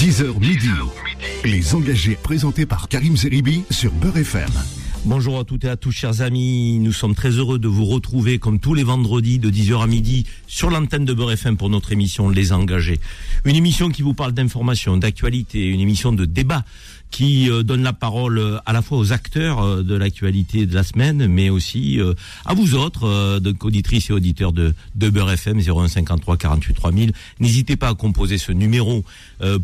10h midi. Les engagés présentés par Karim Zeribi sur Beurre FM. Bonjour à toutes et à tous, chers amis. Nous sommes très heureux de vous retrouver comme tous les vendredis de 10h à midi sur l'antenne de Beurre FM pour notre émission Les Engagés. Une émission qui vous parle d'information, d'actualité, une émission de débat qui euh, donne la parole euh, à la fois aux acteurs euh, de l'actualité de la semaine, mais aussi à vous autres, de auditrices et auditeurs de, de Beurre FM 0153 48 3000. N'hésitez pas à composer ce numéro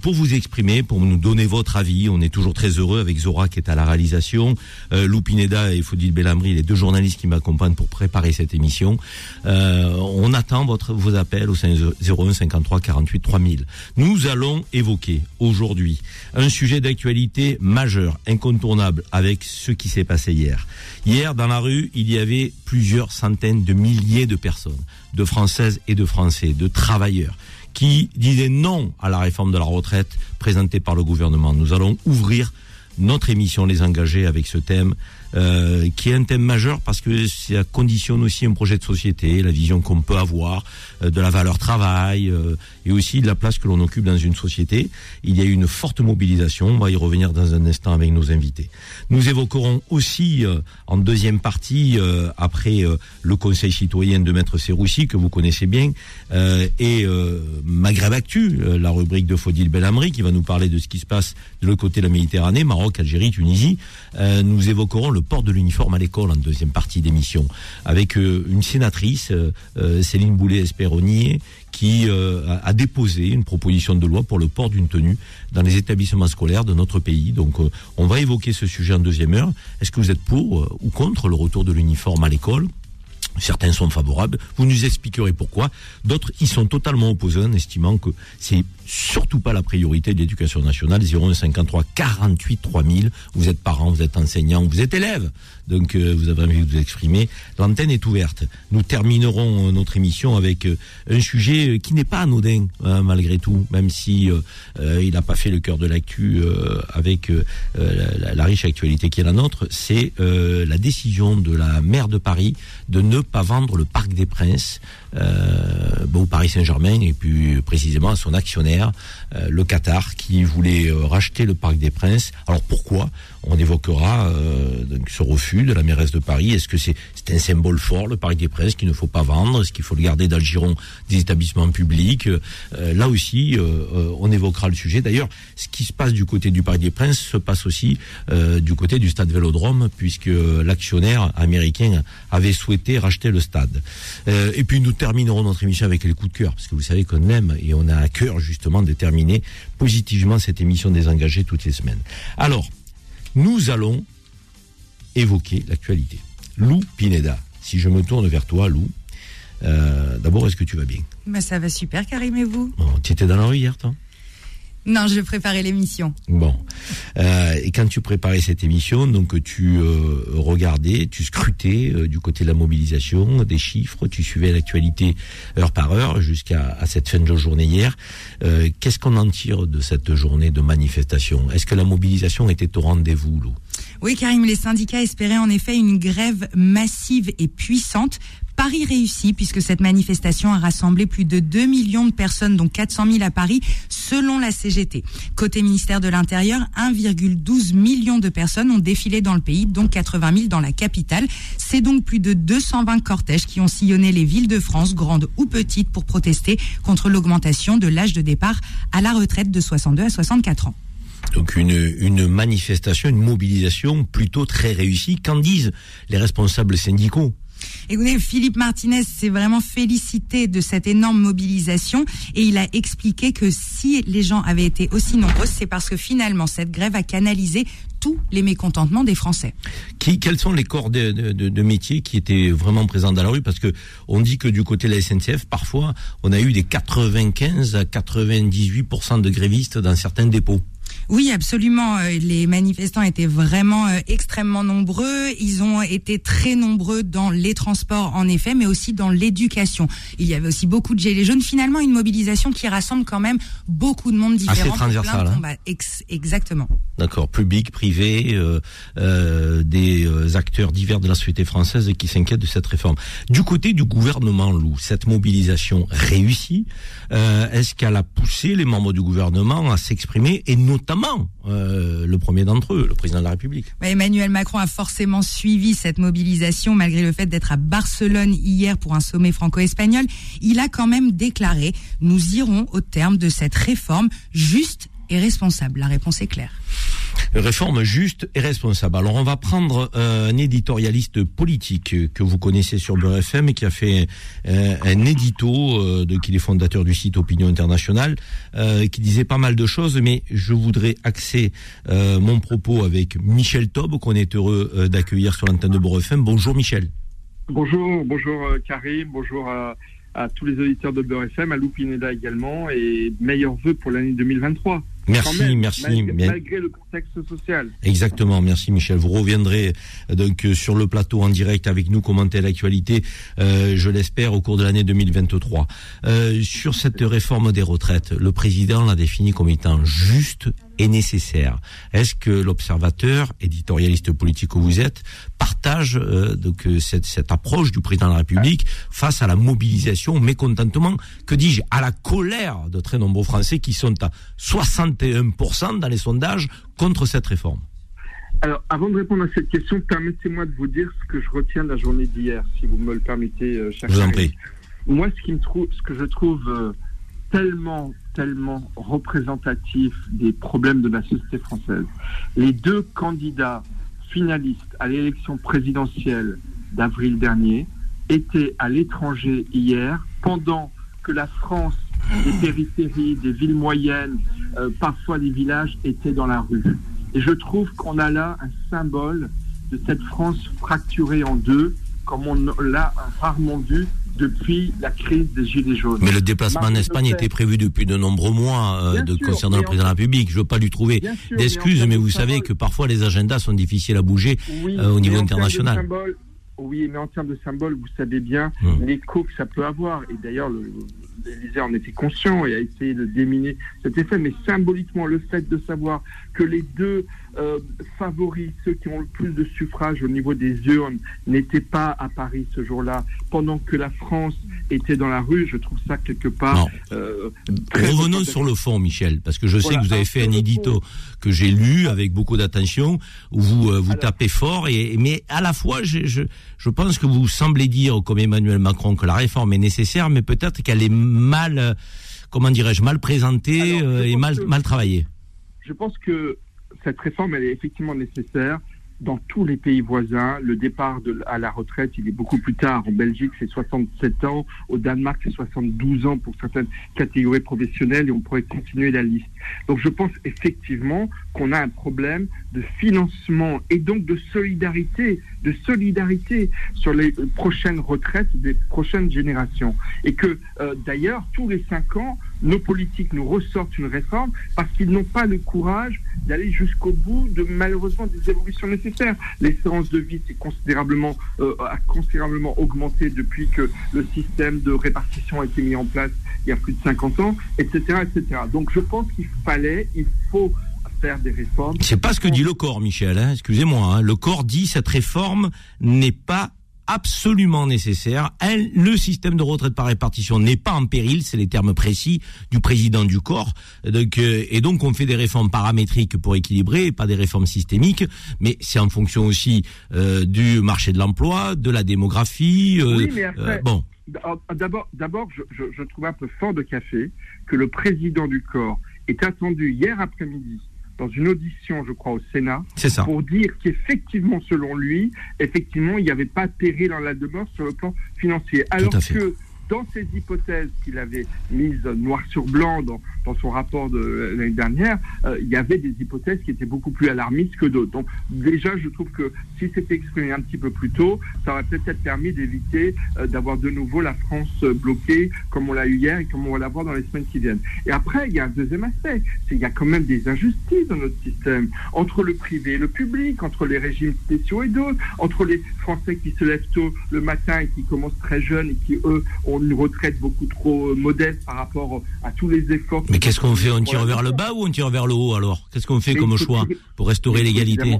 pour vous exprimer, pour nous donner votre avis. On est toujours très heureux avec Zora qui est à la réalisation, Lou Pineda et Faudil Bellamri, les deux journalistes qui m'accompagnent pour préparer cette émission. on attend votre, vos appels au 01 53 48 3000. Nous allons évoquer aujourd'hui un sujet d'actualité majeur, incontournable avec ce qui s'est passé hier. Hier, dans la rue, il y avait plusieurs centaines de milliers de personnes, de Françaises et de Français, de travailleurs, qui disaient non à la réforme de la retraite présentée par le gouvernement. Nous allons ouvrir notre émission Les Engagés avec ce thème euh, qui est un thème majeur parce que ça conditionne aussi un projet de société, la vision qu'on peut avoir de la valeur travail euh, et aussi de la place que l'on occupe dans une société. Il y a eu une forte mobilisation, on va y revenir dans un instant avec nos invités. Nous évoquerons aussi en deuxième partie, après le Conseil citoyen de Maître Serroussi, que vous connaissez bien, et Maghreb Actu, la rubrique de Faudil Belhamri, qui va nous parler de ce qui se passe de l'autre côté de la Méditerranée, Maroc, Algérie, Tunisie. nous évoquerons le port de l'uniforme à l'école en deuxième partie d'émission, avec euh, une sénatrice, euh, euh, Qui a déposé une proposition de loi pour le port d'une tenue dans les établissements scolaires de notre pays. Donc on va évoquer ce sujet en deuxième heure. Est-ce que vous êtes pour ou contre le retour de l'uniforme à l'école? Certains sont favorables, vous nous expliquerez pourquoi. D'autres y sont totalement opposés en estimant que c'est surtout pas la priorité de l'éducation nationale. 0153 48 3000. Vous êtes parent, vous êtes enseignant, vous êtes élève. Donc euh, vous avez envie de vous exprimer. L'antenne est ouverte. Nous terminerons euh, notre émission avec euh, un sujet qui n'est pas anodin hein, malgré tout, même si il n'a pas fait le cœur de l'actu avec la, la, riche actualité qui est la nôtre. C'est la décision de la maire de Paris de ne pas vendre le Parc des Princes euh, au Paris Saint-Germain et puis précisément à son actionnaire, euh, le Qatar, qui voulait euh, racheter le Parc des Princes. Alors pourquoi On évoquera ce refus de la mairesse de Paris? Est-ce que c'est un symbole fort, le Parc des Princes, qu'il ne faut pas vendre? Est-ce qu'il faut le garder dans le giron des établissements publics? Là aussi, on évoquera le sujet. D'ailleurs, ce qui se passe du côté du Parc des Princes se passe aussi du côté du stade Vélodrome, puisque l'actionnaire américain avait souhaité racheter le stade. et puis nous terminerons notre émission avec les coups de cœur, parce que vous savez qu'on aime et on a à cœur justement de terminer positivement cette émission des engagés toutes les semaines. Alors, nous allons évoquer l'actualité. Lou Pineda, si je me tourne vers toi, Lou, euh, d'abord, est-ce que tu vas bien? Ça va super, Karim, et vous? Tu étais dans la rue hier, toi? Non, je préparais l'émission. Bon. Euh, et quand tu préparais cette émission, donc tu euh, regardais, tu scrutais euh, du côté de la mobilisation, des chiffres, tu suivais l'actualité heure par heure jusqu'à cette fin de journée hier. Qu'est-ce qu'on en tire de cette journée de manifestation? Est-ce que la mobilisation était au rendez-vous, Lou? Oui, Karim, les syndicats espéraient en effet une grève massive et puissante Paris réussit puisque cette manifestation a rassemblé plus de 2 millions de personnes, dont 400 000 à Paris, selon la CGT. Côté ministère de l'Intérieur, 1,12 million de personnes ont défilé dans le pays, dont 80 000 dans la capitale. C'est donc plus de 220 cortèges qui ont sillonné les villes de France, grandes ou petites, pour protester contre l'augmentation de l'âge de départ à la retraite de 62 à 64 ans. Donc une, une manifestation, une mobilisation plutôt très réussie. Qu'en disent les responsables syndicaux? Écoutez, Philippe Martinez s'est vraiment félicité de cette énorme mobilisation et il a expliqué que si les gens avaient été aussi nombreux, c'est parce que finalement cette grève a canalisé tous les mécontentements des Français. Quels sont les corps de, de, métiers qui étaient vraiment présents dans la rue? Parce que on dit que du côté de la SNCF, parfois, on a eu des 95 à 98 de grévistes dans certains dépôts. Oui, absolument. Euh, les manifestants étaient vraiment euh, extrêmement nombreux. Ils ont été très nombreux dans les transports, en effet, mais aussi dans l'éducation. Il y avait aussi beaucoup de gilets jaunes. Finalement, une mobilisation qui rassemble quand même beaucoup de monde différent. Assez transversal. Hein. exactement. D'accord. Public, privé, euh, euh, des acteurs divers de la société française qui s'inquiètent de cette réforme. Du côté du gouvernement, Lou, cette mobilisation réussie, est-ce qu'elle a poussé les membres du gouvernement à s'exprimer et notamment euh, le premier d'entre eux, le président de la République. Emmanuel Macron a forcément suivi cette mobilisation malgré le fait d'être à Barcelone hier pour un sommet franco-espagnol. Il a quand même déclaré Nous irons au terme de cette réforme juste et responsable. La réponse est claire réforme juste et responsable. Alors on va prendre euh, un éditorialiste politique que vous connaissez sur Beurre FM et qui a fait euh, un édito, euh, de, qui est fondateur du site Opinion Internationale, qui disait pas mal de choses, mais je voudrais axer mon propos avec Michel Taube, qu'on est heureux d'accueillir sur l'antenne de Beurre FM. Bonjour Michel. Bonjour, bonjour Karim, bonjour à, tous les auditeurs de Beurre à Loupineda également, et meilleurs vœux pour l'année 2023. Merci, merci. Malgré, le contexte social. Exactement, merci Michel. Vous reviendrez euh, donc euh, sur le plateau en direct avec nous, commenter l'actualité, euh, je l'espère, au cours de l'année 2023. Euh, sur cette réforme des retraites, le président l'a défini comme étant juste et nécessaire. Est-ce que l'observateur, éditorialiste politique que vous êtes, partage euh, donc cette, cette, approche du président de la République face à la mobilisation, au mécontentement, que dis-je, à la colère de très nombreux Français qui sont à 61% dans les sondages contre cette réforme? Alors, avant de répondre à cette question, permettez-moi de vous dire ce que je retiens de la journée d'hier, si vous me le permettez, euh, Vous en prie. Moi, ce, qui me trouve, ce que je trouve euh, tellement, tellement représentatif des problèmes de la société française. Les deux candidats finalistes à l'élection présidentielle d'avril dernier étaient à l'étranger hier, pendant que la France, des périphéries, des villes moyennes, euh, parfois des villages, étaient dans la rue. Et je trouve qu'on a là un symbole de cette France fracturée en deux, comme on l'a rarement vu depuis la crise des Gilets jaunes. Mais le déplacement en Espagne était prévu depuis de nombreux mois euh, de, concernant le président de la République. Je ne veux pas lui trouver d'excuses, mais, vous savez que parfois les agendas sont difficiles à bouger euh, au niveau international. oui, mais en termes de symbole, vous savez bien hum. l'écho que ça peut avoir. Et d'ailleurs, l'Élysée en était conscient et a essayé de déminer cet effet. Mais symboliquement, le fait de savoir que les deux euh, favoris, ceux qui ont le plus de suffrages au niveau des urnes, n'étaient pas à Paris ce jour-là, pendant que la France était dans la rue, je trouve ça quelque part. Euh, Revenons sur le fond, Michel, parce que je sais que vous avez fait un édito que j'ai lu avec beaucoup d'attention, où vous euh, vous tapez fort, et mais à la fois, je, je, je pense que vous semblez dire, comme Emmanuel Macron, que la réforme est nécessaire, mais peut-être qu'elle est mal, euh, comment dirais-je, mal présentée et mal, mal travaillée. Je pense que cette réforme, elle est effectivement nécessaire dans tous les pays voisins, le départ de, à la retraite, il est beaucoup plus tard. En Belgique, c'est 67 ans. Au Danemark, c'est 72 ans pour certaines catégories professionnelles et on pourrait continuer la liste. Donc je pense effectivement qu'on a un problème de financement et donc de solidarité, de solidarité sur les prochaines retraites des prochaines générations. Et que euh, d'ailleurs, tous les cinq ans, nos politiques nous ressortent une réforme parce qu'ils n'ont pas le courage d'aller jusqu'au bout de malheureusement des évolutions nécessaires. L'espérance de vie considérablement, euh, a considérablement augmenté depuis que le système de répartition a été mis en place il y a plus de 50 ans, etc. etc. Donc je pense qu'il fallait, il faut faire des réformes. C'est pas ce que dit le corps, Michel. Hein Excusez-moi. Hein. Le corps dit cette réforme n'est pas absolument nécessaire. le système de retraite par répartition n'est pas en péril, c'est les termes précis du président du corps. Donc, euh, et donc on fait des réformes paramétriques pour équilibrer, pas des réformes systémiques, mais c'est en fonction aussi euh, du marché de l'emploi, de la démographie. Euh, oui, mais après, bon. D'abord, d'abord, je, je, je trouve un peu fort de café que le président du corps est attendu hier après-midi dans une audition, je crois, au Sénat, pour dire qu'effectivement, selon lui, effectivement, il n'y avait pas péril dans la demeure sur le plan financier. Alors que dans ces hypothèses qu'il avait mises noir sur blanc dans, son rapport de l'année dernière, euh, il y avait des hypothèses qui étaient beaucoup plus alarmistes que d'autres. Donc déjà, je trouve que si c'était exprimé un petit peu plus tôt, ça aurait peut-être permis d'éviter euh, d'avoir de nouveau la France bloquée comme on l'a eu hier et comme on va l'avoir dans les semaines qui viennent. Et après, il y a un deuxième aspect, c'est qu'il y a quand même des injustices dans notre système, entre le privé et le public, entre les régimes spéciaux et d'autres, entre les Français qui se lèvent tôt le matin et qui commencent très jeunes et qui, eux, ont une retraite beaucoup trop euh, modeste par rapport à tous les efforts. Mais qu'est-ce qu'on fait On tire vers le bas ou on tire vers le haut alors? Qu'est-ce qu'on fait comme choix pour restaurer l'égalité?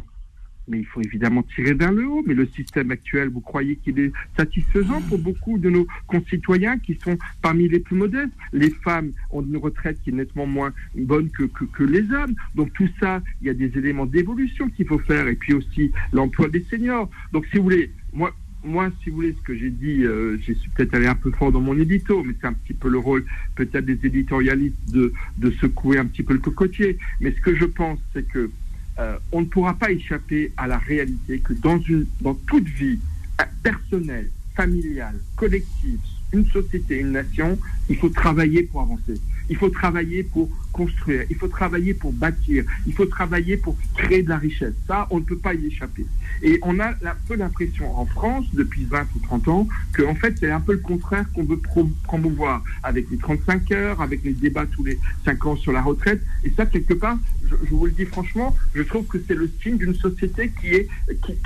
mais il faut évidemment tirer vers le haut. Mais le système actuel, vous croyez qu'il est satisfaisant pour beaucoup de nos concitoyens qui sont parmi les plus modestes? Les femmes ont une retraite qui est nettement moins bonne que, que, que les hommes. Donc tout ça, il y a des éléments d'évolution qu'il faut faire. Et puis aussi l'emploi des seniors. Donc si vous voulez, moi, moi, si vous voulez, ce que j'ai dit, euh, j'ai peut-être allé un peu fort dans mon édito, mais c'est un petit peu le rôle peut-être des éditorialistes de, secouer un petit peu le cocotier. Mais ce que je pense, c'est que euh, on ne pourra pas échapper à la réalité que dans toute vie euh, personnelle, familiale, collective, une société, une nation, il faut travailler pour avancer. Il faut travailler pour construire, il faut travailler pour bâtir, il faut travailler pour créer de la richesse. Ça, on ne peut pas y échapper. Et on a un peu l'impression en France, depuis 20 ou 30 ans, que en fait, c'est un peu le contraire qu'on veut promouvoir, avec les 35 heures, avec les débats tous les 5 ans sur la retraite. Et ça, quelque part, je, vous le dis franchement, je trouve que c'est le signe d'une société qui est,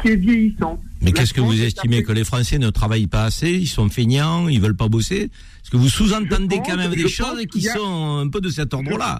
qui, est vieillissante. Mais qu'est-ce que vous estimez Que les Français ne travaillent pas assez Ils sont feignants Ils veulent pas bosser? Est-ce que vous sous-entendez quand même des choses qui sont un peu de cet ordre-là?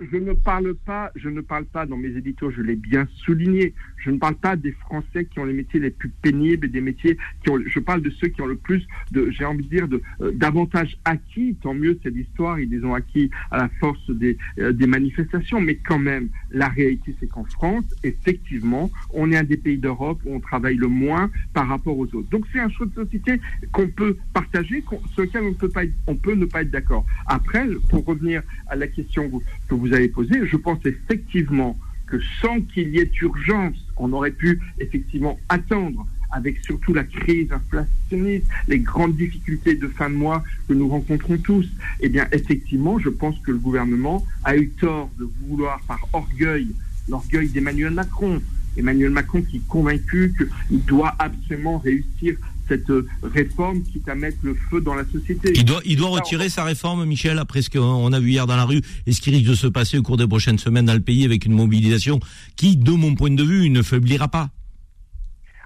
je ne parle pas, je ne parle pas dans mes éditos, je l'ai bien souligné. Je ne parle pas des Français qui ont les métiers les plus pénibles et des métiers qui ont. Je parle de ceux qui ont le plus de, j'ai envie de dire, de euh, davantage acquis. Tant mieux, c'est l'histoire. Ils les ont acquis à la force des, euh, des manifestations. Mais quand même, la réalité, c'est qu'en France, effectivement, on est un des pays d'Europe où on travaille le moins par rapport aux autres. Donc c'est un choix de société qu'on peut partager, sur lequel on peut pas, on peut ne pas être d'accord. Après, pour revenir à la question que vous avez posée, je pense effectivement que sans qu'il y ait urgence, on aurait pu effectivement attendre avec surtout la crise inflationniste, les grandes difficultés de fin de mois que nous rencontrons tous, eh bien, effectivement, je pense que le gouvernement a eu tort de vouloir, par orgueil, l'orgueil d'Emmanuel Macron, Emmanuel Macron qui est convaincu qu'il doit absolument réussir cette réforme quitte à mettre le feu dans la société. Il doit, il doit retirer sa réforme, Michel, après ce qu'on a vu hier dans la rue et ce qui risque de se passer au cours des prochaines semaines dans le pays avec une mobilisation qui, de mon point de vue, ne faiblira pas.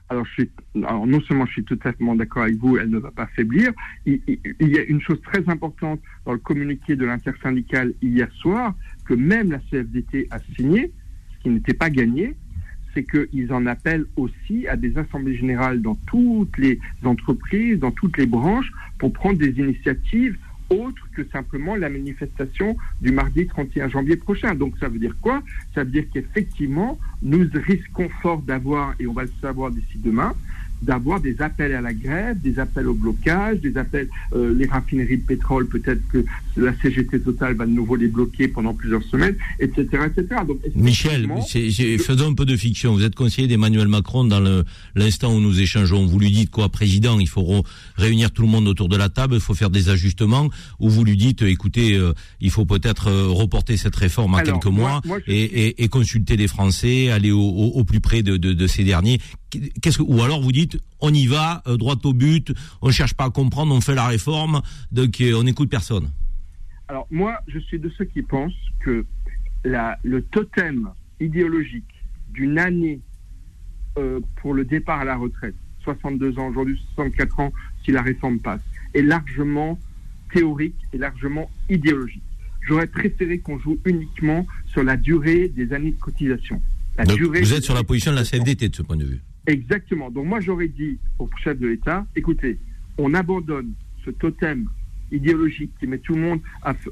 Alors, je suis, alors non seulement je suis totalement d'accord avec vous, elle ne va pas faiblir. Il, il, y a une chose très importante dans le communiqué de l'intersyndicale hier soir, que même la CFDT a signé, ce qui n'était pas gagné, c'est qu'ils en appellent aussi à des assemblées générales dans toutes les entreprises, dans toutes les branches, pour prendre des initiatives autres que simplement la manifestation du mardi 31 janvier prochain. Donc ça veut dire quoi? Ça veut dire qu'effectivement, nous risquons fort d'avoir, et on va le savoir d'ici demain, d'avoir des appels à la grève, des appels au blocage, des appels, euh, les raffineries de pétrole, peut-être que la CGT Total va de nouveau les bloquer pendant plusieurs semaines, etc. etc. Donc, Michel, faisons un peu de fiction. Vous êtes conseiller d'Emmanuel Macron dans l'instant où nous échangeons. Vous lui dites quoi, président? Il faut réunir tout le monde autour de la table, il faut faire des ajustements, ou vous lui dites, écoutez, euh, il faut peut-être euh, reporter cette réforme à quelques mois et, et, consulter les Français, aller au, au, plus près de, de, de ces derniers qu'est-ce que, ou alors vous dites, on y va, euh, droit au but, on cherche pas à comprendre, on fait la réforme, donc euh, on n'écoute personne. Alors moi, je suis de ceux qui pensent que la, le totem idéologique d'une année euh, pour le départ à la retraite, 62 ans aujourd'hui, 64 ans si la réforme passe, est largement théorique et largement idéologique. J'aurais préféré qu'on joue uniquement sur la durée des années de cotisation. La durée vous êtes sur la position de la CFDT de ce point de vue Exactement. Donc moi j'aurais dit au chef de l'État, écoutez, on abandonne ce totem idéologique qui met tout le monde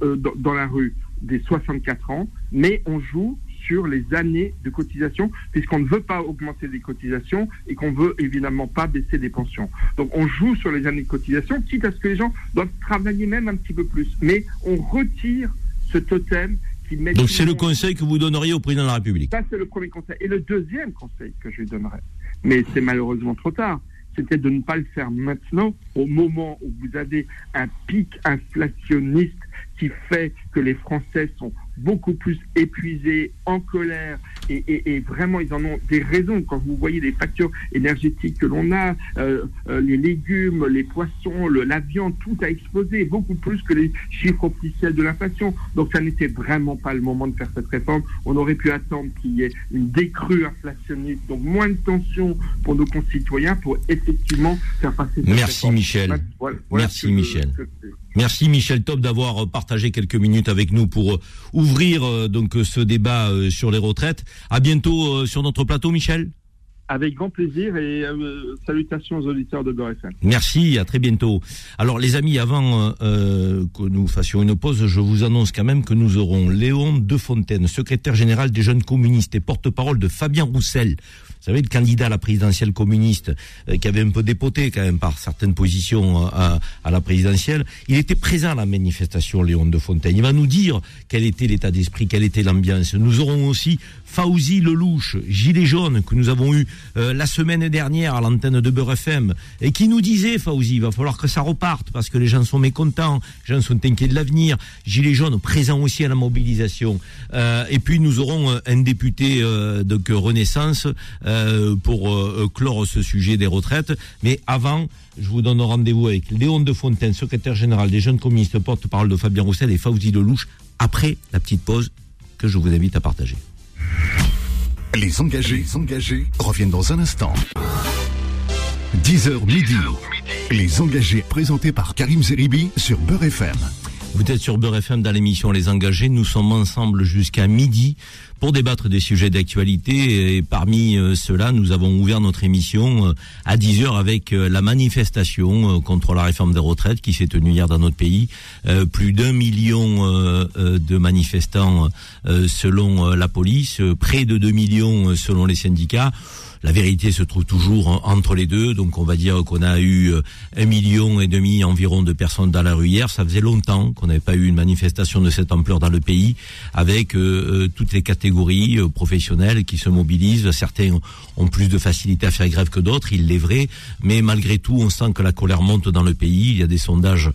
euh, dans, la rue des 64 ans, mais on joue sur les années de cotisation, puisqu'on ne veut pas augmenter les cotisations et qu'on veut évidemment pas baisser les pensions. Donc on joue sur les années de cotisation, quitte à ce que les gens doivent travailler même un petit peu plus. Mais on retire ce totem qui met... Donc c'est le conseil que vous donneriez au président de la République Ça c'est le premier conseil. Et le deuxième conseil que je lui donnerais, mais c'est malheureusement trop tard, c'était de ne pas le faire maintenant, au moment où vous avez un pic inflationniste qui fait que les Français sont beaucoup plus épuisés, en colère, et, vraiment ils en ont des raisons. Quand vous voyez les factures énergétiques que l'on a, euh, euh, les légumes, les poissons, le, la viande, tout a explosé, beaucoup plus que les chiffres officiels de l'inflation. Donc ça n'était vraiment pas le moment de faire cette réforme. On aurait pu attendre qu'il y ait une décrue inflationniste, donc moins de tensions pour nos concitoyens pour effectivement faire passer cette Merci Michel. Merci Michel. Merci Michel Top d'avoir partagé quelques minutes avec nous pour ouvrir euh, donc ce débat euh, sur les retraites. À bientôt euh, sur notre plateau, Michel. Avec grand plaisir et salutations aux auditeurs de Beurre Merci, à très bientôt. Alors les amis, avant que nous fassions une pause, je vous annonce quand même que nous aurons Léon Defontaine, secrétaire général des jeunes communistes et porte-parole de Fabien Roussel. Vous savez, le candidat à la présidentielle communiste, euh, qui avait un peu dépoté quand même par certaines positions euh, à, la présidentielle, il était présent à la manifestation, Léon de Fontaine. Il va nous dire quel était l'état d'esprit, quelle était l'ambiance. Nous aurons aussi Fauzi Lelouch, gilet jaune, que nous avons eu euh, la semaine dernière à l'antenne de Beurre FM, et qui nous disait, Fauzi, il va falloir que ça reparte, parce que les gens sont mécontents, les gens sont inquiets de l'avenir. Gilet jaune, présent aussi à la mobilisation. et puis nous aurons un député de Renaissance, euh, pour euh, clore ce sujet des retraites. Mais avant, je vous donne rendez-vous avec Léon de Fontaine, secrétaire général des jeunes communistes, porte-parole de Fabien Roussel et Fauzi Lelouch, après la petite pause que je vous invite à partager. Les engagés, engagés reviennent dans un instant. 10h midi. Les engagés présentés par Karim Zeribi sur Beurre FM. Vous êtes sur Beurre FM dans l'émission Les Engagés. Nous sommes ensemble jusqu'à midi pour débattre des sujets d'actualité. Et parmi euh, ceux-là, nous avons ouvert notre émission euh, à 10h avec euh, la manifestation contre la réforme des retraites qui s'est tenue hier dans notre pays. Plus d'un million de manifestants selon la police, près de 2 millions selon les syndicats. La vérité se trouve toujours entre les deux, donc on va dire qu'on a eu euh, un million et demi environ de personnes dans la rue hier. Ça faisait longtemps qu'on n'avait pas eu une manifestation de cette ampleur dans le pays, avec euh, euh, toutes les catégories professionnelles qui se mobilisent. Certains ont plus de facilité à faire grève que d'autres, il est vrai, mais malgré tout, on sent que la colère monte dans le pays. Il y a des sondages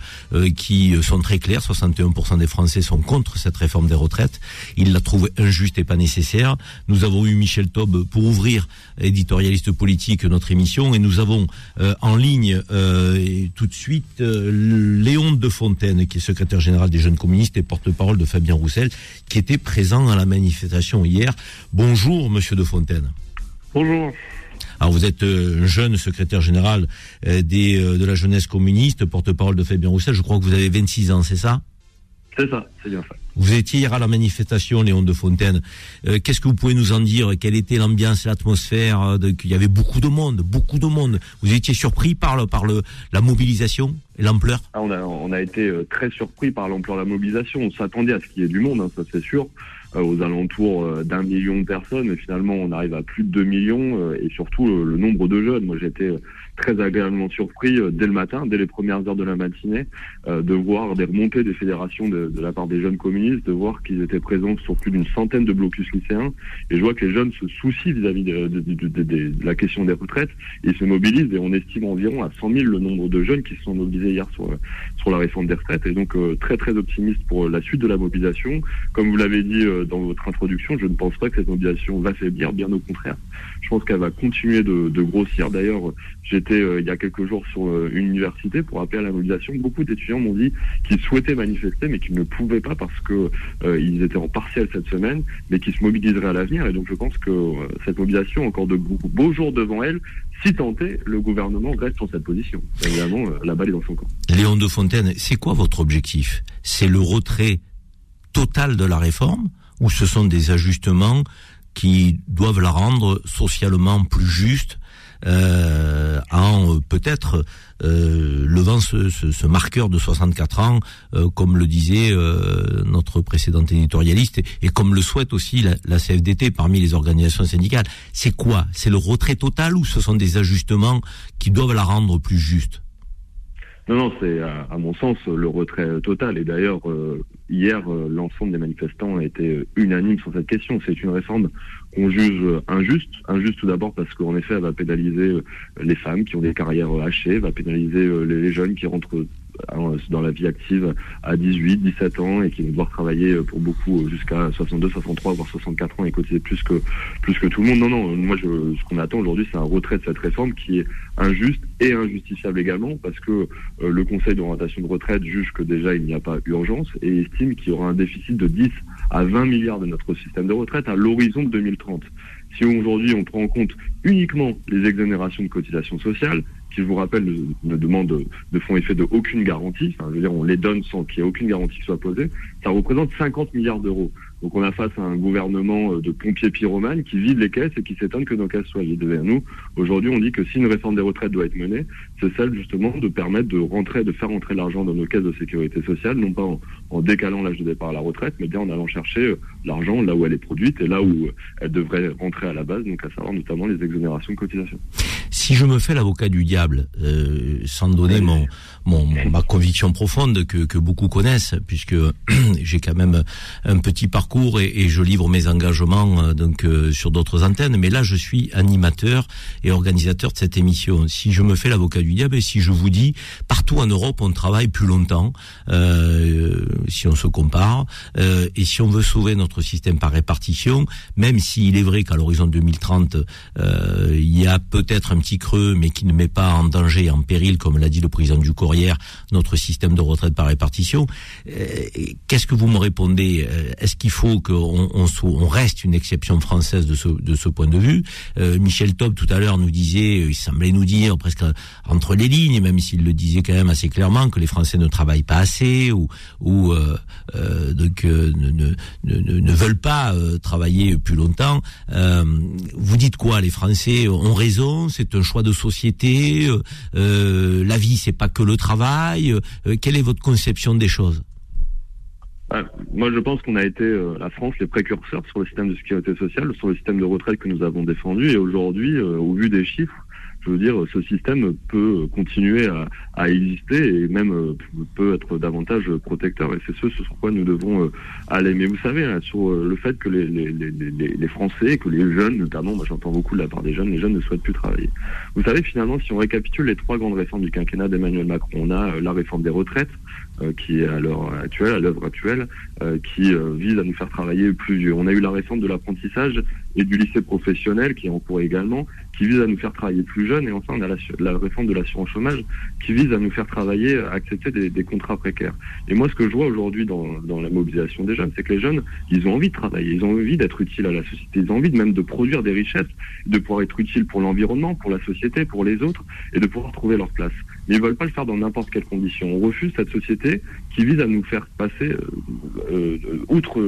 qui sont très clairs. 61% des Français sont contre cette réforme des retraites. Ils la trouvent injuste et pas nécessaire. Nous avons eu Michel Taube pour ouvrir éditorialiste politique, notre émission, et nous avons euh, en ligne euh, tout de suite euh, Léon de Fontaine, qui est secrétaire général des jeunes communistes et porte-parole de Fabien Roussel, qui était présent à la manifestation hier. Bonjour, monsieur de Fontaine. Bonjour. Alors vous êtes un jeune secrétaire général des, de la jeunesse communiste, porte-parole de Fabien Roussel. Je crois que vous avez 26 ans, c'est ça? C'est ça, c'est bien ça. Vous étiez hier à la manifestation, Léon de Fontaine. Euh, qu'est-ce que vous pouvez nous en dire? Quelle était l'ambiance, l'atmosphère euh, Il y avait beaucoup de monde, beaucoup de monde? Vous étiez surpris par, le, par le, la mobilisation et l'ampleur? Ah, on, a, on a été euh, très surpris par l'ampleur de la mobilisation. On s'attendait à ce qu'il y ait du monde, hein, ça c'est sûr. aux alentours d'un million de personnes. Et finalement, on arrive à plus de 2 millions et surtout le nombre de jeunes. Moi, j'étais très agréablement surpris euh, dès le matin, dès les premières heures de la matinée, euh, de voir des remontées des fédérations de, de, la part des jeunes communistes, de voir qu'ils étaient présents sur plus d'une centaine de blocus lycéens. Et je vois que les jeunes se soucient vis-à-vis de, de, la question des retraites. Ils se mobilisent et on estime environ à 100 000 le nombre de jeunes qui se sont mobilisés hier sur, sur la réforme des retraites. Et donc euh, très très optimiste pour la suite de la mobilisation. Comme vous l'avez dit dans votre introduction, je ne pense pas que cette mobilisation va faiblir, bien au contraire. Je pense qu'elle va continuer de, grossir. D'ailleurs, J'étais euh, il y a quelques jours sur euh, une université pour appeler à la mobilisation. Beaucoup d'étudiants m'ont dit qu'ils souhaitaient manifester, mais qu'ils ne pouvaient pas parce que euh, étaient en partiel cette semaine, mais qu'ils se mobiliseraient à l'avenir. Et donc je pense que cette mobilisation encore de beaux, jours devant elle, si tenté, le gouvernement reste sur cette position. Évidemment, la balle est dans son camp. Léon de Fontaine, c'est quoi votre objectif? C'est le retrait total de la réforme ou ce sont des ajustements qui doivent la rendre socialement plus juste euh, en euh, peut-être euh, levant ce, marqueur de 64 ans, comme le disait notre précédent éditorialiste, et, comme le souhaite aussi la, la, CFDT parmi les organisations syndicales. C'est quoi? C'est le retrait total ou ce sont des ajustements qui doivent la rendre plus juste? Non, non, c'est à, mon sens le retrait total. Et d'ailleurs, euh, hier, euh, l'ensemble des manifestants a été unanime sur cette question. C'est une réforme qu'on juge injuste. Injuste tout d'abord parce qu'en effet, elle va pénaliser les femmes qui ont des carrières hachées, va pénaliser les jeunes qui rentrent dans la vie active à 18, 17 ans et qui vont devoir travailler euh, pour beaucoup euh, jusqu'à 62, 63, voire 64 ans et cotiser plus que plus que tout le monde. Non, non, moi ce qu'on attend aujourd'hui, c'est un retrait de cette réforme qui est injuste et injustifiable également parce que euh, le Conseil d'orientation de retraite juge que déjà il n'y a pas urgence et estime qu'il y aura un déficit de 10 à 20 milliards de notre système de retraite à l'horizon de 2030. Si aujourd'hui on prend en compte uniquement les exonérations de cotisations sociales, je vous rappelle, ne, demandent de fonds effet de aucune garantie, je veux dire, on les donne sans qu'il y ait aucune garantie qui soit posée, ça représente 50 milliards d'euros. Donc on a face à un gouvernement euh, de pompiers pyromanes qui vide les caisses et qui s'étonne que nos caisses soient vides. Vers nous, aujourd'hui, on dit que si une réforme des retraites doit être menée, c'est celle justement de permettre de rentrer, de faire rentrer l'argent dans nos caisses de sécurité sociale, non pas en, décalant l'âge de départ à la retraite, mais bien en allant chercher euh, l'argent là où elle est produite et là où euh, elle devrait rentrer à la base, donc à savoir notamment les exonérations de cotisation. Si je me fais l'avocat du diable, sans donner mon, mon, ma conviction profonde que, que beaucoup connaissent, puisque j'ai quand même un petit parcours cours et, je livre mes engagements euh, donc euh, sur d'autres antennes. Mais là, je suis animateur et organisateur de cette émission. Si je me fais l'avocat du diable et si je vous dis partout en Europe, on travaille plus longtemps, euh, si on se compare, euh, et si on veut sauver notre système par répartition, même s'il est vrai qu'à l'horizon 2030, euh, il y a peut-être un petit creux, mais qui ne met pas en danger, en péril, comme l'a dit le président du Courrière, notre système de retraite par répartition. Qu'est-ce que vous me répondez? Est-ce qu'il faut qu'on on, on, reste une exception française de ce, point de vue? Euh, Michel Taub tout à l'heure nous disait, il semblait nous dire presque entre les lignes, même s'il le disait quand même assez clairement, que les Français ne travaillent pas assez ou, euh, euh, donc ne, ne, veulent pas travailler plus longtemps. vous dites quoi Les Français ont raison, c'est un choix de société. la vie, c'est pas que le travail. quelle est votre conception des choses? Moi, je pense qu'on a été, euh, la France, les précurseurs sur le système de sécurité sociale, sur le système de retraite que nous avons défendu. Et aujourd'hui, euh, au vu des chiffres, je veux dire, ce système peut continuer à, exister et même euh, peut être davantage protecteur. Et c'est ce sur quoi nous devons aller. Mais vous savez, hein, sur le fait que les, Français, que les jeunes notamment, moi j'entends beaucoup de la part des jeunes, les jeunes ne souhaitent plus travailler. Vous savez, finalement, si on récapitule les trois grandes réformes du quinquennat d'Emmanuel Macron, on a la réforme des retraites, euh, qui est à l'heure actuelle, à l'œuvre actuelle, euh, qui euh, vise à nous faire travailler plus vieux. On a eu la réforme de l'apprentissage et du lycée professionnel qui est en cours également, qui vise à nous faire travailler plus jeunes. Et enfin, on a la, réforme de l'assurance chômage qui vise à nous faire travailler, à accepter des, contrats précaires. Et moi, ce que je vois aujourd'hui dans, la mobilisation des jeunes, c'est que les jeunes, ils ont envie de travailler, ils ont envie d'être utiles à la société, ils ont envie même de produire des richesses, de pouvoir être utiles pour l'environnement, pour la société, pour les autres, et de pouvoir trouver leur place mais ils veulent pas le faire dans n'importe quelle condition. On refuse cette société qui vise à nous faire passer euh, euh, outre,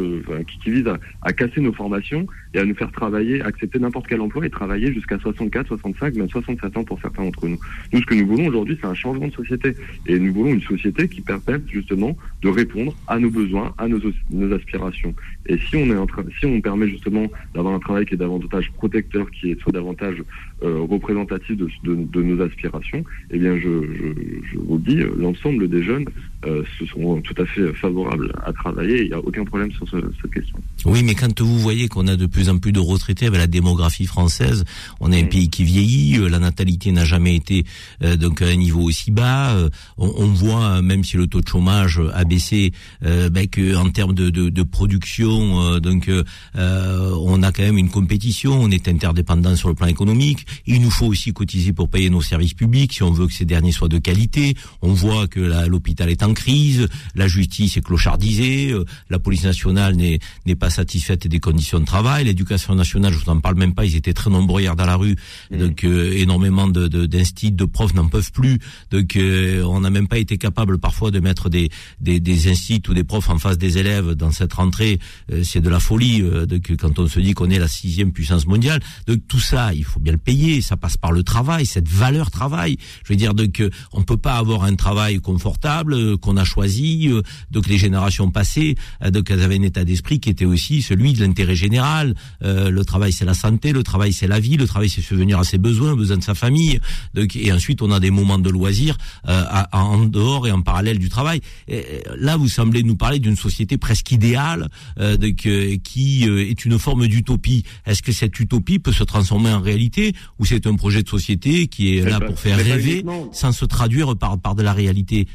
qui, vise à, casser nos formations et à nous faire travailler, accepter n'importe quel emploi et travailler jusqu'à 64, 65, même 67 ans pour certains d'entre nous. Nous, ce que nous voulons aujourd'hui, c'est un changement de société et nous voulons une société qui permette justement de répondre à nos besoins, à nos, nos aspirations. Et si on est en train, si on permet justement d'avoir un travail qui est davantage protecteur, qui est soit davantage euh, représentatif de, de, de, nos aspirations, eh bien, je, je, je vous dis, l'ensemble des jeunes euh, se sont tout à fait favorables à travailler. Il n'y a aucun problème sur ce, cette question. Oui, mais quand vous voyez qu'on a de plus en plus de retraités avec la démographie française, on est un pays qui vieillit, euh, la natalité n'a jamais été euh, donc à un niveau aussi bas. Euh, on, on, voit, même si le taux de chômage a baissé, ben, que en termes de, de, de production, donc on a quand même une compétition, on est interdépendant sur le plan économique. Il nous faut aussi cotiser pour payer nos services publics si on veut que ces derniers soient de qualité. On voit que l'hôpital est en crise, la justice est clochardisée, euh, la police nationale n'est n'est pas satisfaite des conditions de travail, l'éducation nationale, je vous en parle même pas, ils étaient très nombreux hier dans la rue, mmh. donc euh, énormément de d'instituts, de, profs n'en peuvent plus, donc euh, on n'a même pas été capable parfois de mettre des des, des instituts ou des profs en face des élèves dans cette rentrée, c'est de la folie, donc quand on se dit qu'on est la sixième puissance mondiale, donc tout ça, il faut bien le payer, ça passe par le travail, cette valeur travail, je veux dire donc on peut pas avoir un travail confortable qu'on a choisi. donc les générations passées, donc elles avaient un état d'esprit qui était aussi celui de l'intérêt général. le travail c'est la santé, le travail c'est la vie, le travail c'est subvenir à ses besoins, besoin de sa famille. Donc, et ensuite on a des moments de loisirs en dehors et en parallèle du travail. là vous semblez nous parler d'une société presque idéale qui est une forme d'utopie. Est-ce que cette utopie peut se transformer en réalité ou c'est un projet de société qui est là pour faire rêver sans se traduire par, de la réalité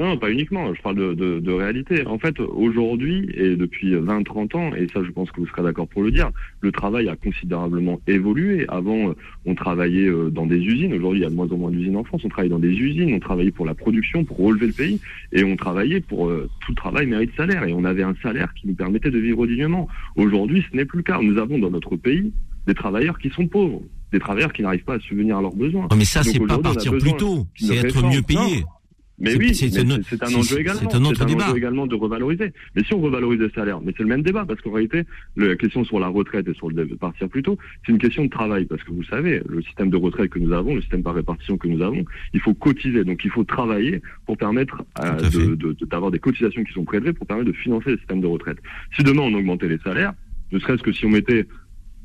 non, pas uniquement. Je parle de, réalité. En fait, aujourd'hui et depuis 20-30 ans, et ça, je pense que vous serez d'accord pour le dire, le travail a considérablement évolué. Avant, on travaillait euh, dans des usines. Aujourd'hui, il y a de moins en moins d'usines en France. On travaille dans des usines. On travaillait pour la production, pour relever le pays, et on travaillait pour euh, tout travail mérite salaire. Et on avait un salaire qui nous permettait de vivre dignement. Aujourd'hui, ce n'est plus le cas. Nous avons dans notre pays des travailleurs qui sont pauvres, des travailleurs qui n'arrivent pas à subvenir à leurs besoins. mais ça, c'est pas partir plus tôt, c'est être mieux payé. Mais oui, c'est un enjeu également. C'est un, autre débat. enjeu également de revaloriser. Mais si on revalorise les salaires, mais c'est le même débat parce qu'en réalité, la question sur la retraite et sur le partir plus tôt, c'est une question de travail parce que vous savez, le système de retraite que nous avons, le système par répartition que nous avons, il faut cotiser. Donc il faut travailler pour permettre d'avoir des cotisations qui sont prélevées pour permettre de financer le système de retraite. Si demain on augmentait les salaires, ne serait-ce que si on mettait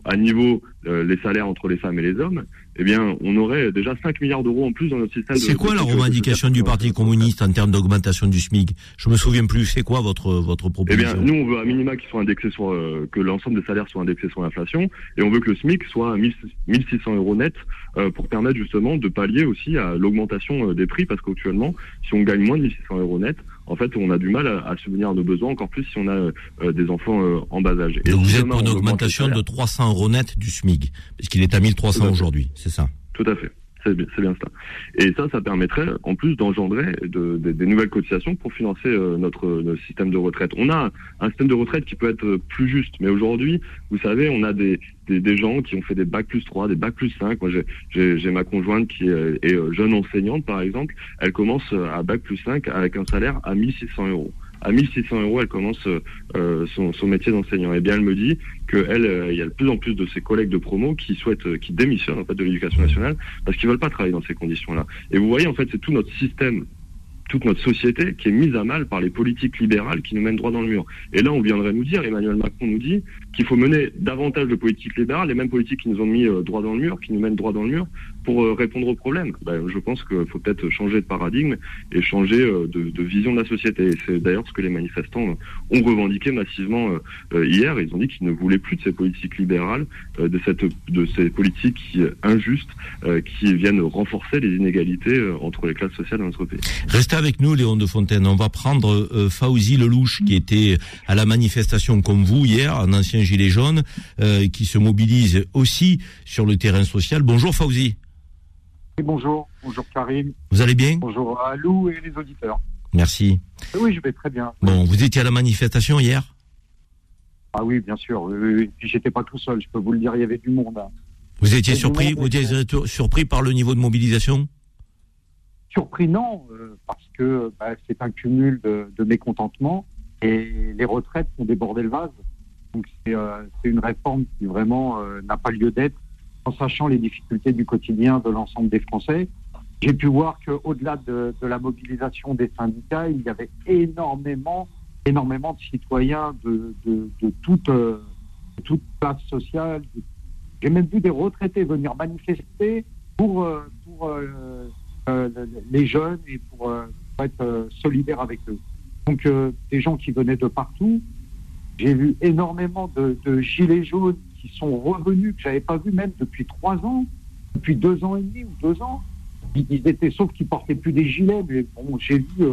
à niveau euh, les salaires entre les femmes et les hommes, eh bien, on aurait déjà 5 milliards d'euros en plus dans notre système. C'est quoi la revendication du Parti communiste en termes d'augmentation du SMIC? Je me souviens plus. C'est quoi votre votre proposition Eh bien, nous, on veut un minima qui soit indexé sur euh, que l'ensemble des salaires soient indexés sur l'inflation, et on veut que le SMIC soit à 1600 euros net euh, pour permettre justement de pallier aussi à l'augmentation des prix, parce qu'actuellement, si on gagne moins de 1600 euros net, en fait, on a du mal à, à subvenir à nos besoins, encore plus si on a des enfants en bas âge. Et Donc vous êtes pour une augmentation de 300 euros net du SMIC, puisqu'il est à 1300 aujourd'hui, c'est ça? Tout à fait. C'est bien, bien, ça. Et ça, ça permettrait en plus d'engendrer de, des nouvelles cotisations pour financer euh, notre, notre, système de retraite. On a un système de retraite qui peut être plus juste, mais aujourd'hui, vous savez, on a des, des, gens qui ont fait des bacs plus 3, des bacs plus 5. Moi, j'ai ma conjointe qui est, est, euh, jeune enseignante, par exemple. Elle commence à bac plus 5 avec un salaire à 1600 euros à 1600 euros, elle commence euh, son, son, métier d'enseignant. Et bien, elle me dit qu'elle, euh, il y a de plus en plus de ses collègues de promo qui souhaitent, euh, qui démissionnent en de l'éducation nationale parce qu'ils veulent pas travailler dans ces conditions-là. Et vous voyez, en fait, c'est tout notre système toute notre société qui est mise à mal par les politiques libérales qui nous mènent droit dans le mur. Et là, on viendrait nous dire, Emmanuel Macron nous dit qu'il faut mener davantage de politiques libérales, les mêmes politiques qui nous ont mis euh, droit dans le mur, qui nous mènent droit dans le mur, pour euh, répondre aux problèmes. Ben, je pense qu'il faut peut-être changer de paradigme et changer euh, de, de, vision de la société. C'est d'ailleurs ce que les manifestants ont revendiqué massivement hier. Ils ont dit qu'ils ne voulaient plus de ces politiques libérales, de, cette, de ces politiques injustes qui viennent renforcer les inégalités entre les classes sociales dans notre pays avec nous, Léon de Fontaine. On va prendre euh, Fauzi Lelouch, qui était à la manifestation comme vous hier, un ancien gilet jaune, euh, qui se mobilise aussi sur le terrain social. Bonjour Fauzi. Bonjour. Bonjour Karim. Vous allez bien? Bonjour à Lou et les auditeurs. Merci. Oui, je vais très bien. Bon, vous étiez à la manifestation hier? Ah oui, bien sûr. Oui, J'étais pas tout seul, je peux vous le dire, il y avait du monde. Hein. Vous étiez surpris, vous étiez surpris par le niveau de mobilisation? Surpris, non, euh, parce que bah, c'est un cumul de, de, mécontentement et les retraites ont débordé le vase. Donc c'est euh, une réforme qui vraiment euh, n'a pas lieu d'être, en sachant les difficultés du quotidien de l'ensemble des Français. J'ai pu voir qu'au-delà de, la mobilisation des syndicats, il y avait énormément, énormément de citoyens de, de, toute, toute classe sociale. J'ai même vu des retraités venir manifester pour, pour euh, les jeunes et pour, euh, être euh, solidaire avec eux. Donc des gens qui venaient de partout. J'ai vu énormément de, gilets jaunes sont revenus, que j'avais pas vu même depuis trois ans, depuis deux ans et demi ou deux ans. Ils, étaient, sauf qu'ils portaient plus des gilets, mais bon, j'ai vu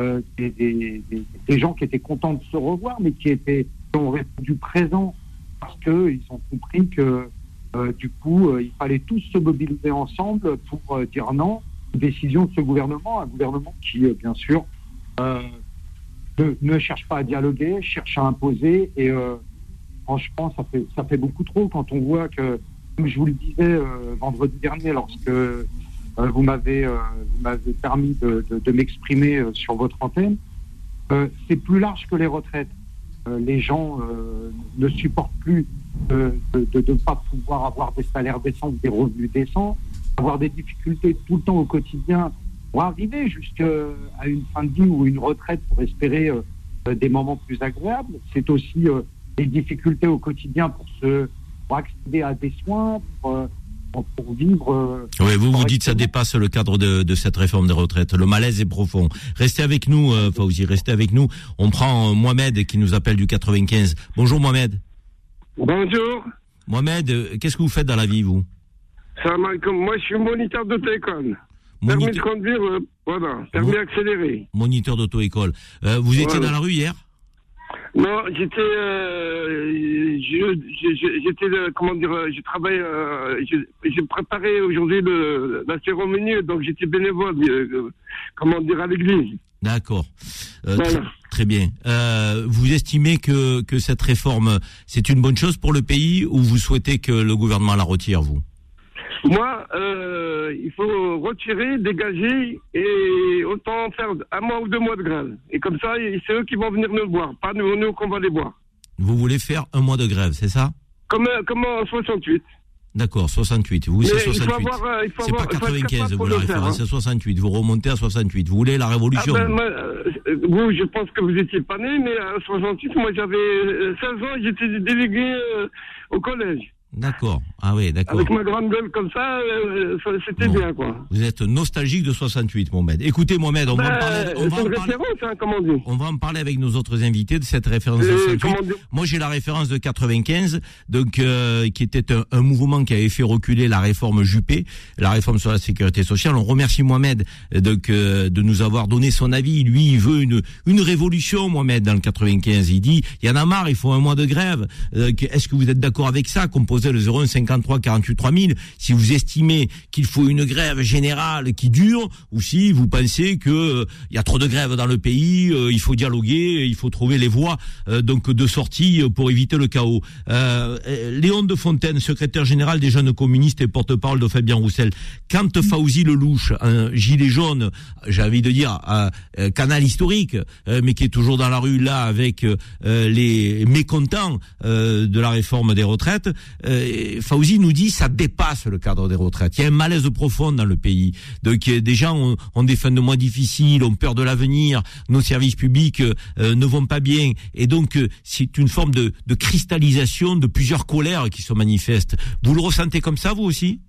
euh, des, des, gens qui étaient contents de se revoir, mais qui étaient qui ont répondu présent parce qu'ils ont compris que euh, du coup, il fallait tous se mobiliser ensemble pour dire non décision de ce gouvernement, un gouvernement qui, euh, bien sûr, euh, ne, cherche pas à dialoguer, cherche à imposer. Et euh, franchement, ça fait, ça fait beaucoup trop quand on voit que, comme je vous le disais vendredi dernier, lorsque vous m'avez permis de, m'exprimer sur votre antenne, c'est plus large que les retraites. les gens ne supportent plus de ne pas pouvoir avoir des salaires décents, des revenus décents avoir des difficultés tout le temps au quotidien pour arriver jusqu'à une fin de vie ou une retraite pour espérer euh, des moments plus agréables. C'est aussi euh, des difficultés au quotidien pour se pour accéder à des soins, pour, euh, pour vivre. oui, vous vous dites ça dépasse le cadre de, de, cette réforme des retraites. Le malaise est profond. Restez avec nous, euh, Fauzi, restez avec nous. On prend Mohamed qui nous appelle du 95. Bonjour Mohamed. Bonjour. Mohamed, qu'est-ce que vous faites dans la vie, vous? Moi, je suis moniteur d'auto-école. Permis de conduire, euh, voilà, permis accéléré. Moniteur d'auto-école. Euh, vous étiez dans la rue hier? Non, j'étais, euh, j'étais, comment dire, je travaille, j'ai préparé aujourd'hui la cérémonie, donc j'étais bénévole, comment dire, à l'église. D'accord. Très bien. vous estimez que, que cette réforme, c'est une bonne chose pour le pays ou vous souhaitez que le gouvernement la retire, vous? Moi, euh, il faut retirer, dégager et autant faire un mois ou deux mois de grève. Et comme ça, c'est eux qui vont venir nous voir, pas nous, nous qu'on va les voir. Vous voulez faire un mois de grève, c'est ça? Comme, comme en 68. D'accord, 68. Vous, c'est 68. Euh, c'est pas 95, vous la référence, c'est 68. Vous remontez à 68. Vous voulez la révolution ah ben, euh, Vous, je pense que vous étiez pas né, mais à 68, moi j'avais 16 ans, j'étais délégué au collège. D'accord. Ah oui, d'accord. Avec ma grande gueule comme ça, euh, c'était bien, quoi. Vous êtes nostalgique de 68, Mohamed. Écoutez, Mohamed, on va en ben, parler. On va en parler, hein, on va en parler avec nos autres invités de cette référence de 68. Moi, j'ai la référence de 95, donc euh, qui était un, un, mouvement qui avait fait reculer la réforme Juppé, la réforme sur la sécurité sociale. On remercie Mohamed euh, donc de nous avoir donné son avis. Lui, il veut une une révolution, Mohamed, dans le 95. Il dit, il y en a marre, il faut un mois de grève. Est-ce que vous êtes d'accord avec ça le 01 53 48 3000 si vous estimez qu'il faut une grève générale qui dure ou si vous pensez que euh, il y a trop de grèves dans le pays, euh, il faut dialoguer, il faut trouver les voies euh, donc de sortie pour éviter le chaos. Léon de Fontaine, secrétaire général des jeunes communistes et porte-parole de Fabien Roussel, quand Fauzi Lelouch, un gilet jaune, j'ai envie de dire canal historique, mais qui est toujours dans la rue là avec les mécontents de la réforme des retraites, euh, Fauzi nous dit ça dépasse le cadre des retraites. Il y a un malaise profond dans le pays. Donc des gens ont, ont des fins de mois difficiles, ont peur de l'avenir, nos services publics euh, ne vont pas bien, et donc euh, c'est une forme de, de cristallisation de plusieurs colères qui se manifestent. Vous le ressentez comme ça, vous aussi?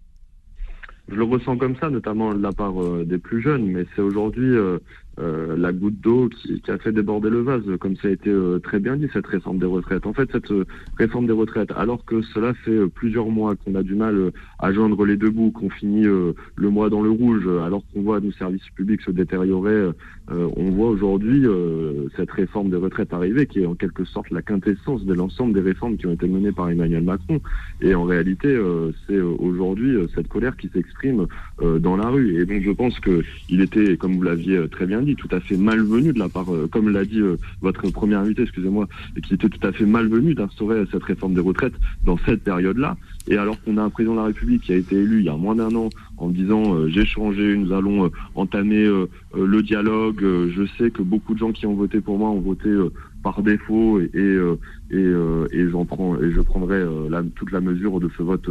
Je le ressens comme ça, notamment de la part des plus jeunes, mais c'est aujourd'hui euh, la goutte d'eau qui, qui, a fait déborder le vase, comme ça a été euh, très bien dit, cette réforme des retraites. En fait, cette euh, réforme des retraites, alors que cela fait plusieurs mois qu'on a du mal à joindre les deux bouts, qu'on finit le mois dans le rouge, alors qu'on voit nos services publics se détériorer, on voit aujourd'hui cette réforme des retraites arriver, qui est en quelque sorte la quintessence de l'ensemble des réformes qui ont été menées par Emmanuel Macron. Et en réalité, c'est aujourd'hui cette colère qui s'exprime dans la rue. Et donc, je pense que il était, comme vous l'aviez très bien dit, tout à fait malvenu de la part, euh, comme l'a dit euh, votre premier invité, excusez-moi, et qui était tout à fait malvenu d'instaurer cette réforme des retraites dans cette période-là. Et alors qu'on a un président de la République qui a été élu il y a moins d'un an en disant euh, j'ai changé, nous allons entamer le dialogue, je sais que beaucoup de gens qui ont voté pour moi ont voté par défaut et, et, et j'en prends et je prendrai la, toute la mesure de ce vote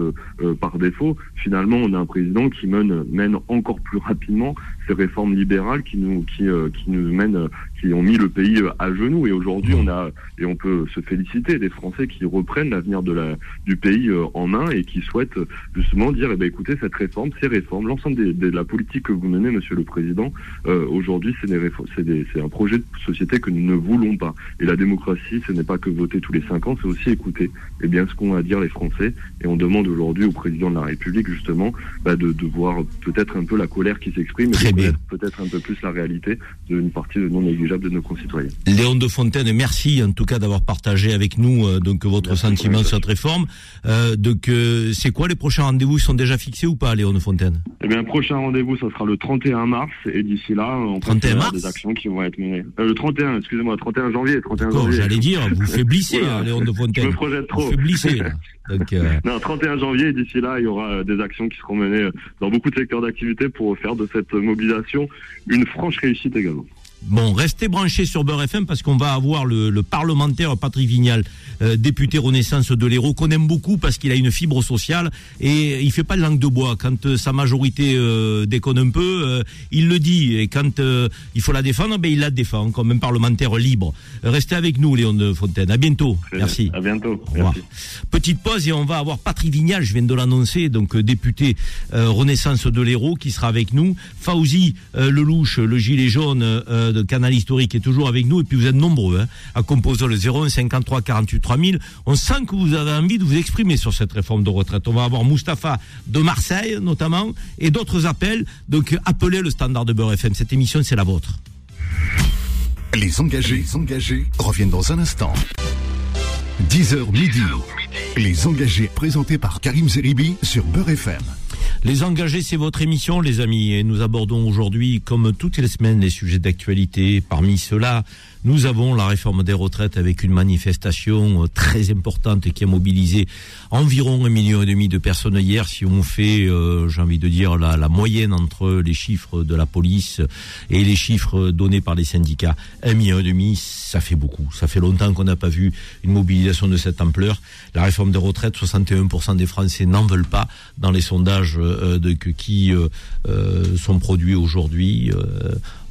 par défaut. Finalement, on a un président qui mène, mène encore plus rapidement ces réformes libérales qui nous qui, qui nous mènent qui ont mis le pays à genoux. Et aujourd'hui on a et on peut se féliciter des Français qui reprennent l'avenir de la du pays en main et qui souhaitent justement dire eh ben écoutez cette réforme ces réformes l'ensemble de la politique que vous menez Monsieur le Président aujourd'hui c'est c'est c'est un projet de société que nous ne voulons pas. Et la démocratie ce n'est pas que voter tous les cinq ans c'est aussi écouter eh bien ce qu'ont à dire les Français. Et on demande aujourd'hui au président de la République justement bah, de, de voir peut-être un peu la colère qui s'exprime peut-être un peu plus la réalité d'une partie non négligeable de nos concitoyens. Léon de Fontaine, merci en tout cas d'avoir partagé avec nous euh, donc votre sentiment sur cette réforme. Euh, donc euh, c'est quoi les prochains rendez-vous? Ils sont déjà fixés ou pas, Léon de Fontaine? Eh bien, prochain rendez-vous, ça sera le 31 mars et d'ici là, on 31 mars? des actions qui vont être menées. Euh, le 31, excusez-moi, 31 janvier, 31 janvier. J'allais dire, vous faiblissez, voilà. Léon de Fontaine. Je me projette trop. Vous faiblissez. Donc, euh... Non, 31 janvier, d'ici là, il y aura des actions qui seront menées dans beaucoup de secteurs d'activité pour faire de cette mobilisation une franche réussite également. Bon, restez branchés sur Beurre FM parce qu'on va avoir le, le parlementaire Patrick Vignal, euh, député Renaissance de l'Hérault, qu'on aime beaucoup parce qu'il a une fibre sociale et il fait pas de langue de bois. Quand euh, sa majorité euh, déconne un peu, euh, il le dit. Et quand euh, il faut la défendre, ben il la défend comme un parlementaire libre. Restez avec nous, Léon de Fontaine. À bientôt. Merci. À bientôt. Merci. Petite pause et on va avoir Patrick Vignal, je viens de l'annoncer, donc euh, député euh, Renaissance de l'Hérault qui sera avec nous. Fauzi euh, Lelouch, le gilet jaune euh, de Canal Historique est toujours avec nous et puis vous êtes nombreux hein, à composer le 01 53 48 3000. On sent que vous avez envie de vous exprimer sur cette réforme de retraite. On va avoir Mustapha de Marseille notamment et d'autres appels. Donc appelez le standard de Beurre FM. Cette émission c'est la vôtre. Les engagés, les engagés reviennent dans un instant. 10h midi. Les engagés présentés par Karim Zeribi sur Beurre FM. Les engagés, c'est votre émission, les amis, et nous abordons aujourd'hui, comme toutes les semaines, les sujets d'actualité. Parmi ceux-là, nous avons la réforme des retraites avec une manifestation euh, très importante qui a mobilisé environ un million et demi de personnes hier. Si on fait, euh, j'ai envie de dire, la, la moyenne entre les chiffres de la police et les chiffres donnés par les syndicats, un million et demi, ça fait beaucoup. Ça fait longtemps qu'on n'a pas vu une mobilisation de cette ampleur. La réforme des retraites, 61% des Français n'en veulent pas dans les sondages euh, qui euh, euh, sont produits aujourd'hui.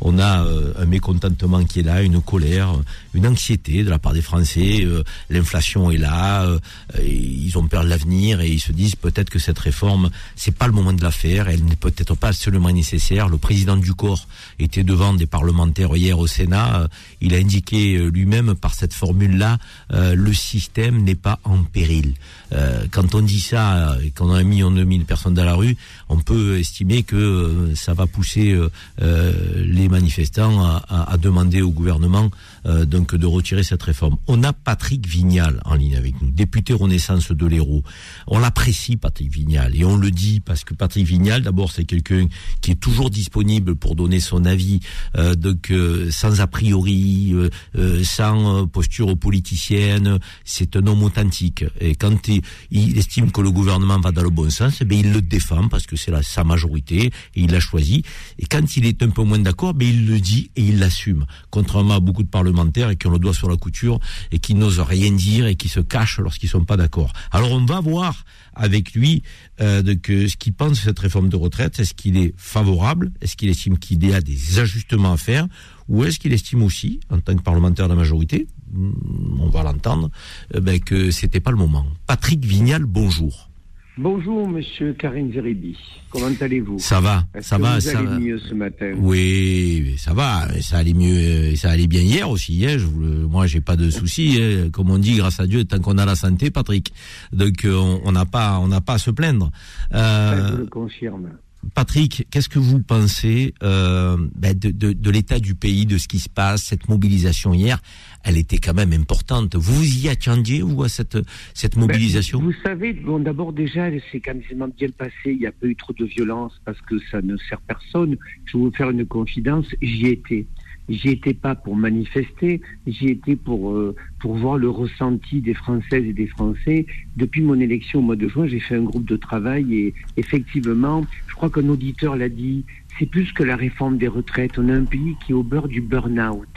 On a euh, un mécontentement qui est là, une colère, une anxiété de la part des Français. Euh, L'inflation est là, euh, ils ont peur de l'avenir et ils se disent peut-être que cette réforme, c'est pas le moment de la faire. Elle n'est peut-être pas absolument nécessaire. Le président du corps était devant des parlementaires hier au Sénat. Il a indiqué lui-même par cette formule-là, le système n'est pas en péril. Euh, quand on dit ça euh, et qu'on a un million de mille personnes dans la rue, on peut estimer que euh, ça va pousser euh, euh, les manifestants à demander au gouvernement euh, donc de retirer cette réforme. On a Patrick Vignal en ligne avec nous, député Renaissance de l'Hérault. On l'apprécie Patrick Vignal et on le dit parce que Patrick Vignal, d'abord, c'est quelqu'un qui est toujours disponible pour donner son avis, euh, donc euh, sans a priori, euh, euh, sans euh, posture politicienne. C'est un homme authentique et quand il, estime que le gouvernement va dans le bon sens, eh il le défend parce que c'est sa majorité et il l'a choisi. Et quand il est un peu moins d'accord, ben il le dit et il l'assume. Contrairement à beaucoup de parlementaires et qui ont le doigt sur la couture et qui n'osent rien dire et qui se cachent lorsqu'ils sont pas d'accord. Alors on va voir avec lui euh, de ce qu'il pense de cette réforme de retraite. Est-ce qu'il est favorable? Est-ce qu'il estime qu'il y a des ajustements à faire? Ou est-ce qu'il estime aussi, en tant que parlementaire de la majorité, hmm, on va l'entendre, euh, ben, que c'était pas le moment Patrick Vignal, bonjour. Bonjour, monsieur Karim Zeribi. Comment allez-vous? Ça va, ça que va, vous ça allez va. mieux ce matin? Oui, ça va, ça allait mieux, euh, ça allait bien hier aussi. Hein, je moi, j'ai pas de soucis, hein, comme on dit, grâce à Dieu, tant qu'on a la santé, Patrick. Donc, euh, on n'a pas, on n'a pas à se plaindre. Euh, Je le confirme. Patrick, qu'est-ce que vous pensez euh, ben, de, de, de l'état du pays, de ce qui se passe, cette mobilisation hier? Elle était quand même importante. Vous y attendiez, vous, à cette, cette mobilisation? Ben, Vous savez, bon, d'abord déjà, c'est quand même bien passé. Il n'y a pas eu trop de violence parce que ça ne sert personne. Je vais vous faire une confidence. J'y étais. J'y étais pas pour manifester, j'y étais pour euh, pour voir le ressenti des Françaises et des Français. Depuis mon élection au mois de juin, j'ai fait un groupe de travail et effectivement, je crois qu'un auditeur l'a dit, c'est plus que la réforme des retraites. On a un pays qui est au beurre du burn-out.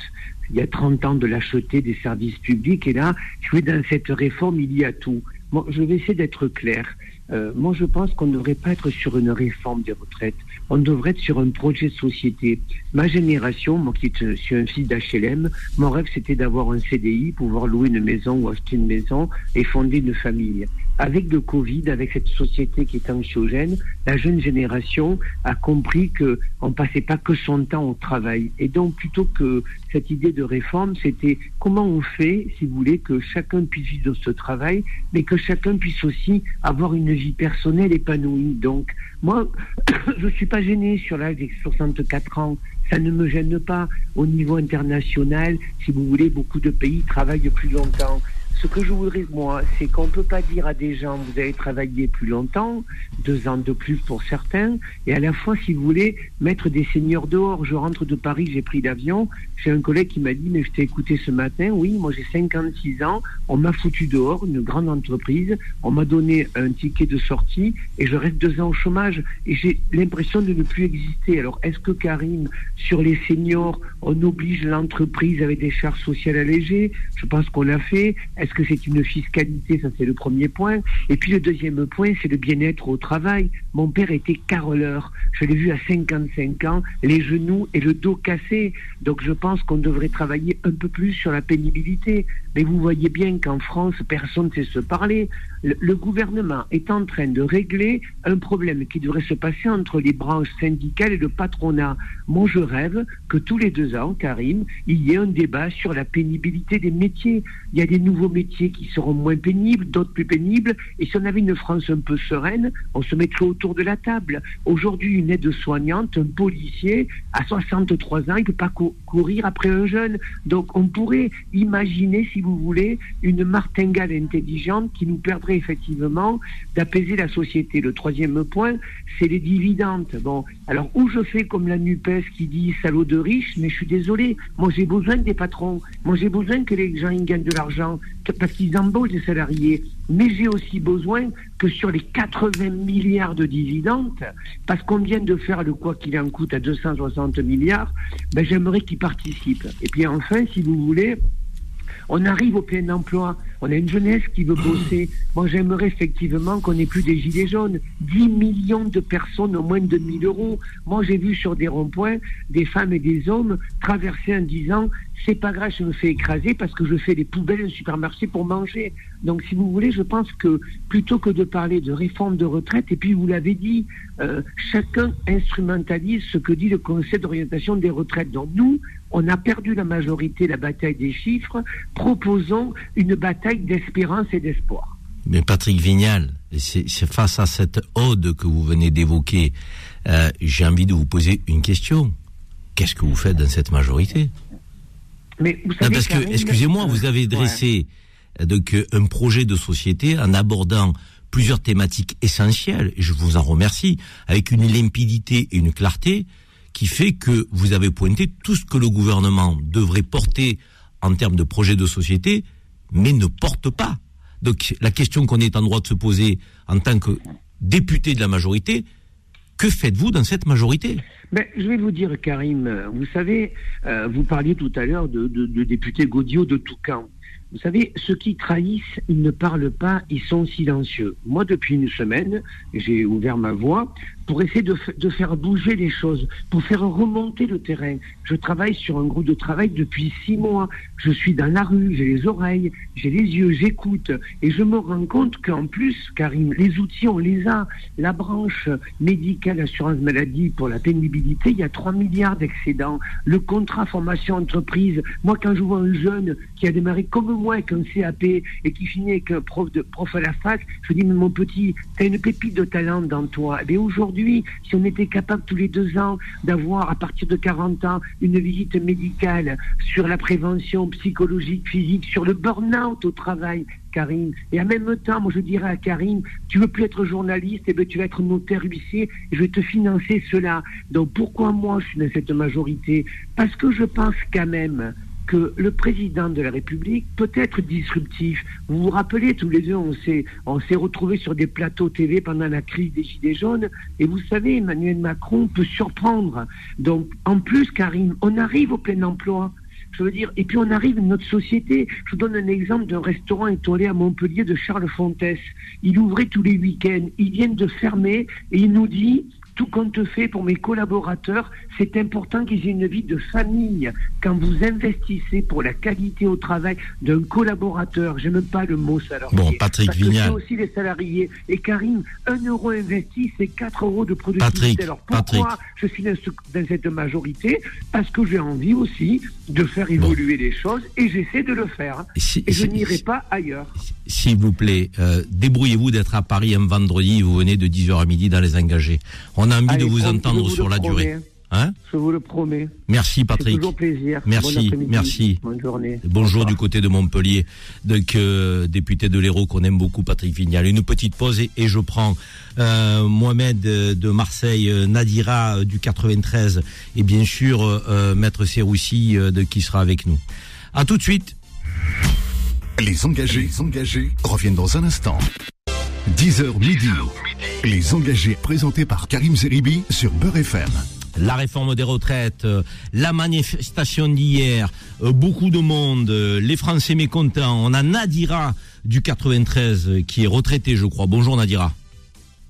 Il y a 30 ans de lâcheté des services publics et là, je veux dans cette réforme, il y a tout. Bon, je vais essayer d'être clair. Euh, moi, je pense qu'on ne devrait pas être sur une réforme des retraites. On devrait être sur un projet de société. Ma génération, moi qui est- suis un fils d'HLM, mon rêve c'était d'avoir un CDI, pouvoir louer une maison ou acheter une maison et fonder une famille. Avec le Covid, avec cette société qui est anxiogène, la jeune génération a compris que on passait pas que son temps au travail. Et donc, plutôt que cette idée de réforme, c'était comment on fait, si vous voulez, que chacun puisse vivre ce travail, mais que chacun puisse aussi avoir une vie personnelle épanouie. Donc, moi, je suis pas gêné sur l'âge des 64 ans. Ça ne me gêne pas. Au niveau international, si vous voulez, beaucoup de pays travaillent plus longtemps. Ce que je voudrais, moi, c'est qu'on ne peut pas dire à des gens, vous allez travailler plus longtemps, deux ans de plus pour certains, et à la fois, si vous voulez, mettre des seniors dehors. Je rentre de Paris, j'ai pris l'avion, j'ai un collègue qui m'a dit, mais je t'ai écouté ce matin, oui, moi j'ai 56 ans, on m'a foutu dehors, une grande entreprise, on m'a donné un ticket de sortie, et je reste deux ans au chômage, et j'ai l'impression de ne plus exister. Alors, est-ce que Karim, sur les seniors, on oblige l'entreprise avec des charges sociales allégées Je pense qu'on l'a fait. Est-ce que c'est une fiscalité? Ça, c'est le premier point. Et puis le deuxième point, c'est le bien-être au travail. Mon père était caroleur. Je l'ai vu à 55 ans, les genoux et le dos cassés. Donc je pense qu'on devrait travailler un peu plus sur la pénibilité. Mais vous voyez bien qu'en France, personne ne sait se parler. Le, gouvernement est en train de régler un problème qui devrait se passer entre les branches syndicales et le patronat. Moi, je rêve que tous les deux ans, Karim, il y ait un débat sur la pénibilité des métiers. Il y a des nouveaux métiers qui seront moins pénibles, d'autres plus pénibles. Et si on avait une France un peu sereine, on se mettrait autour de la table. Aujourd'hui, une aide-soignante, un policier, à 63 ans, il ne peut pas cou- courir après un jeune. Donc, on pourrait imaginer, si vous voulez, une martingale intelligente qui nous effectivement d'apaiser la société. Le troisième point, c'est les dividendes. Bon, alors, où je fais comme la NUPES qui dit salaud de riches, mais je suis désolé, moi j'ai besoin des patrons, moi j'ai besoin que les gens ils gagnent de l'argent, parce qu'ils embauchent des salariés, mais j'ai aussi besoin que sur les 80 milliards de dividendes, parce qu'on vient de faire le quoi qu'il en coûte à 260 milliards, ben j'aimerais qu'ils participent. Et puis enfin, si vous voulez, on arrive au plein emploi. On a une jeunesse qui veut bosser. Moi, j'aimerais effectivement qu'on n'ait plus des gilets jaunes. 10 millions de personnes au moins de 1000 euros. Moi, j'ai vu sur des ronds-points des femmes et des hommes traverser en disant c'est pas grave, je me fais écraser parce que je fais des poubelles au supermarché pour manger. Donc, si vous voulez, je pense que plutôt que de parler de réforme de retraite, et puis vous l'avez dit, euh, chacun instrumentalise ce que dit le Conseil d'orientation des retraites. Donc, nous, on a perdu la majorité, la bataille des chiffres. Proposons une bataille d'espérance et d'espoir. Mais Patrick Vignal, c'est face à cette ode que vous venez d'évoquer, euh, j'ai envie de vous poser une question. Qu'est-ce que vous faites dans cette majorité? Mais vous Non, savez, Parce que, excusez-moi, vous avez dressé euh, donc euh, un projet de société en abordant plusieurs thématiques essentielles, et je vous en remercie, avec une limpidité et une clarté qui fait que vous avez pointé tout ce que le gouvernement devrait porter en termes de projet de société, mais ne porte pas. Donc la question qu'on est en droit de se poser en tant que député de la majorité, que faites-vous dans cette majorité? Ben, je vais vous dire, Karim, vous savez, euh, vous parliez tout à l'heure de, de, de députés Gaudio de Toucan. Vous savez, ceux qui trahissent, ils ne parlent pas, ils sont silencieux. Moi, depuis une semaine, j'ai ouvert ma voix pour essayer de, de faire bouger les choses, pour faire remonter le terrain. Je travaille sur un groupe de travail depuis six mois. Je suis dans la rue, j'ai les oreilles, j'ai les yeux, j'écoute. Et je me rends compte qu'en plus, Karim, les outils, on les a. La branche médicale assurance maladie pour la pénibilité, il y a 3 milliards d'excédents. Le contrat formation entreprise, moi quand je vois un jeune qui a démarré comme moi avec un CAP et qui finit avec un prof, de, prof à la fac, je dis mais mon petit, tu as une pépite de talent dans toi. Mais aujourd'hui, si on était capable tous les deux ans d'avoir à partir de 40 ans une visite médicale sur la prévention psychologique, physique, sur le burn-out au travail, Karim. Et en même temps, moi je dirais à Karim, tu veux plus être journaliste, et ben tu vas être notaire huissier, et je vais te financer cela. Donc pourquoi moi je suis dans cette majorité? Parce que je pense quand même que le président de la République peut être disruptif. Vous vous rappelez, tous les deux, on s'est, on retrouvés sur des plateaux TV pendant la crise des Gilets jaunes, et vous savez, Emmanuel Macron peut surprendre. Donc, en plus, Karim, on arrive au plein emploi. Je veux dire, et puis on arrive à notre société. Je vous donne un exemple d'un restaurant étoilé à Montpellier de Charles Fontes. Il ouvrait tous les week-ends. Ils viennent de fermer et il nous dit tout compte fait pour mes collaborateurs, c'est important qu'ils aient une vie de famille. Quand vous investissez pour la qualité au travail d'un collaborateur, j'aime pas le mot salarié. Bon, Patrick parce Vignal. aussi les salariés. Et Karim, un euro investi, c'est 4 euros de productivité. Patrick, Alors pourquoi Patrick. je suis dans, ce- dans cette majorité? Parce que j'ai envie aussi de faire évoluer les choses et j'essaie de le faire. Si- Et je si- n'irai pas ailleurs. S'il vous plaît, euh, débrouillez-vous d'être à Paris un vendredi, vous venez de 10h à midi dans les engagés. On a envie Allez, de vous entendre vous sur la promets. durée. Hein Je vous le promets. Merci Patrick. C'est toujours plaisir. Merci, Bon merci. Bonne journée. Bonjour du côté de Montpellier, donc euh, député de l'Hérault qu'on aime beaucoup, Patrick Vignal. Une petite pause et, et je prends euh, Mohamed de Marseille, Nadira du 93 et bien sûr euh, Maître Serroussi euh, de qui sera avec nous. À tout de suite. Les engagés, les engagés reviennent dans un instant. 10h midi. Les engagés présentés par Karim Zeribi sur Beurre FM. La réforme des retraites, euh, la manifestation d'hier, euh, beaucoup de monde, euh, les Français mécontents. On a Nadira du 93 euh, qui est retraité, je crois. Bonjour Nadira.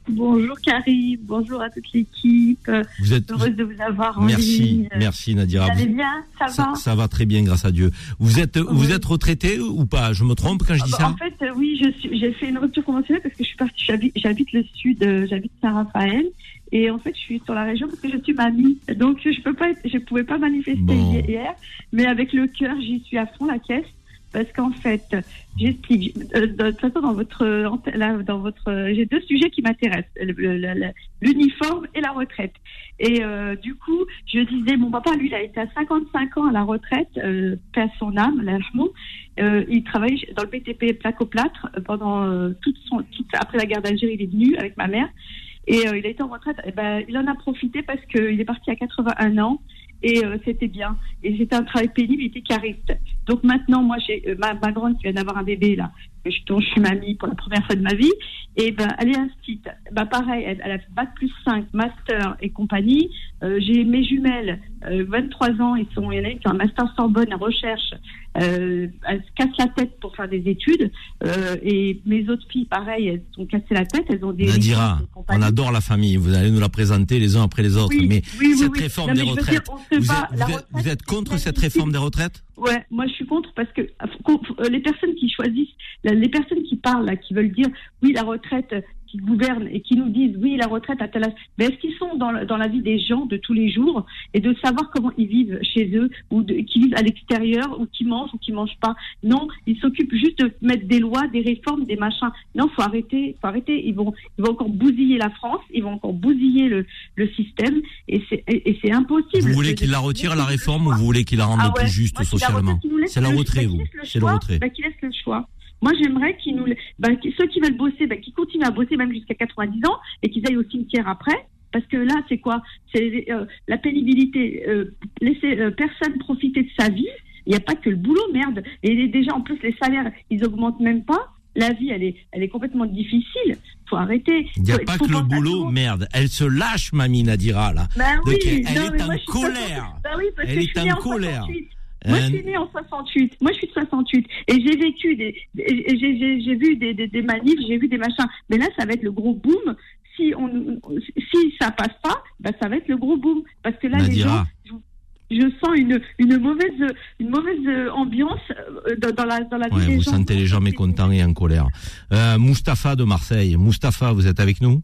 Bonjour Carrie, bonjour à toute l'équipe. Vous êtes Heureuse de vous avoir en merci, ligne. merci Vous Nadira. allez Vous- bien? Ça, Ça, va? ça va très bien, grâce à Dieu. Vous êtes, vous Oui. êtes retraité ou pas? Je me trompe quand je dis Bah, ça? En fait, euh, oui, j'ai fait une rupture conventionnelle parce que je suis partie, j'habite, le sud, euh, j'habite Saint-Raphaël, et en fait, je suis sur la région parce que je suis mamie. Donc, je peux pas, être- je pouvais pas manifester Bon. hier, mais avec le cœur, j'y suis à fond la caisse. Parce qu'en fait, j'explique. euh, De toute façon, dans votre, dans votre, j'ai deux sujets qui m'intéressent l'uniforme et la retraite. Et euh, du coup, je disais, mon papa, lui, il a été à 55 ans à la retraite, euh, paix à son âme. Euh, il travaille dans le BTP plaque-au-plâtre euh, pendant euh, toute son, toute, après la guerre d'Algérie, il est venu avec ma mère. Et il a été en retraite. Et ben, il en a profité parce qu'il est parti à 81 ans et euh, c'était bien. Et c'était un travail pénible, il était cariste. Donc maintenant, moi, j'ai euh, ma, ma grande qui vient d'avoir un bébé là, je, dont je suis mamie pour la première fois de ma vie. Et ben, elle est instite. Ben, pareil, elle, elle a fait bac plus 5, master et compagnie. Euh, j'ai mes jumelles, euh, 23 ans, ils sont, il y en a une qui a un master Sorbonne en recherche. Euh, elles se cassent la tête pour faire des études. Euh, et mes autres filles, pareil, elles se sont cassées la tête. Elles ont des Nadira, on adore la famille. Vous allez nous la présenter les uns après les autres. Oui, mais oui, cette oui. réforme Non, des mais retraites, dire, vous, êtes, la vous êtes- retraite, vous êtes c'est contre cette réforme des retraites? Ouais, moi je suis contre parce que euh, les personnes qui choisissent, les personnes qui parlent, là, qui veulent dire oui la retraite, qui gouvernent et qui nous disent oui la retraite à tel âge, mais est-ce qu'ils sont dans, dans la vie des gens de tous les jours et de savoir comment ils vivent chez eux ou de, qui vivent à l'extérieur ou qui mangent ou qui mangent pas? Non, ils s'occupent juste de mettre des lois, des réformes, des machins. Non, faut arrêter, faut arrêter. Ils vont, ils vont encore bousiller la France, ils vont encore bousiller le, le système et c'est et, et c'est impossible. Vous voulez de- qu'il la retire la réforme ou vous voulez qu'il la rende ah plus juste Moi, la socialement? C'est la le- retrait, bah, vous. C'est le choix, retrait. bah, qu'il laisse le choix. Moi, j'aimerais qu'ils nous, qu'ils- ceux qui veulent bosser, bah, qu'ils continuent à bosser même jusqu'à 90 ans et qu'ils aillent au cimetière après. Parce que là, c'est quoi? C'est euh, la pénibilité. euh, laisser euh, personne profiter de sa vie. Il n'y a pas que le boulot, merde. Et déjà, en plus, les salaires, ils augmentent même pas. La vie, elle est, elle est complètement difficile. Faut arrêter. Il n'y a Faut- pas faut que le boulot, merde. Elle se lâche, mamie Nadira, là. Bah Donc, oui, elle non, est en colère. Bah oui, parce Elle que est je suis en née en colère. 68. Moi, je Hein suis née en 68. Moi, je suis de 68. Et j'ai vécu des, j'ai, j'ai- j'ai vu des, des, des manifs, j'ai vu des machins. Mais là, ça va être le gros boom. Si on, si ça passe pas, bah, ça va être le gros boom. Parce que là, les gens, je, je sens une, une mauvaise, une mauvaise euh, ambiance euh, dans, dans la, dans la vie des vous gens. sentez les gens mécontents et en colère. Euh, Mustapha de Marseille. Mustapha, vous êtes avec nous?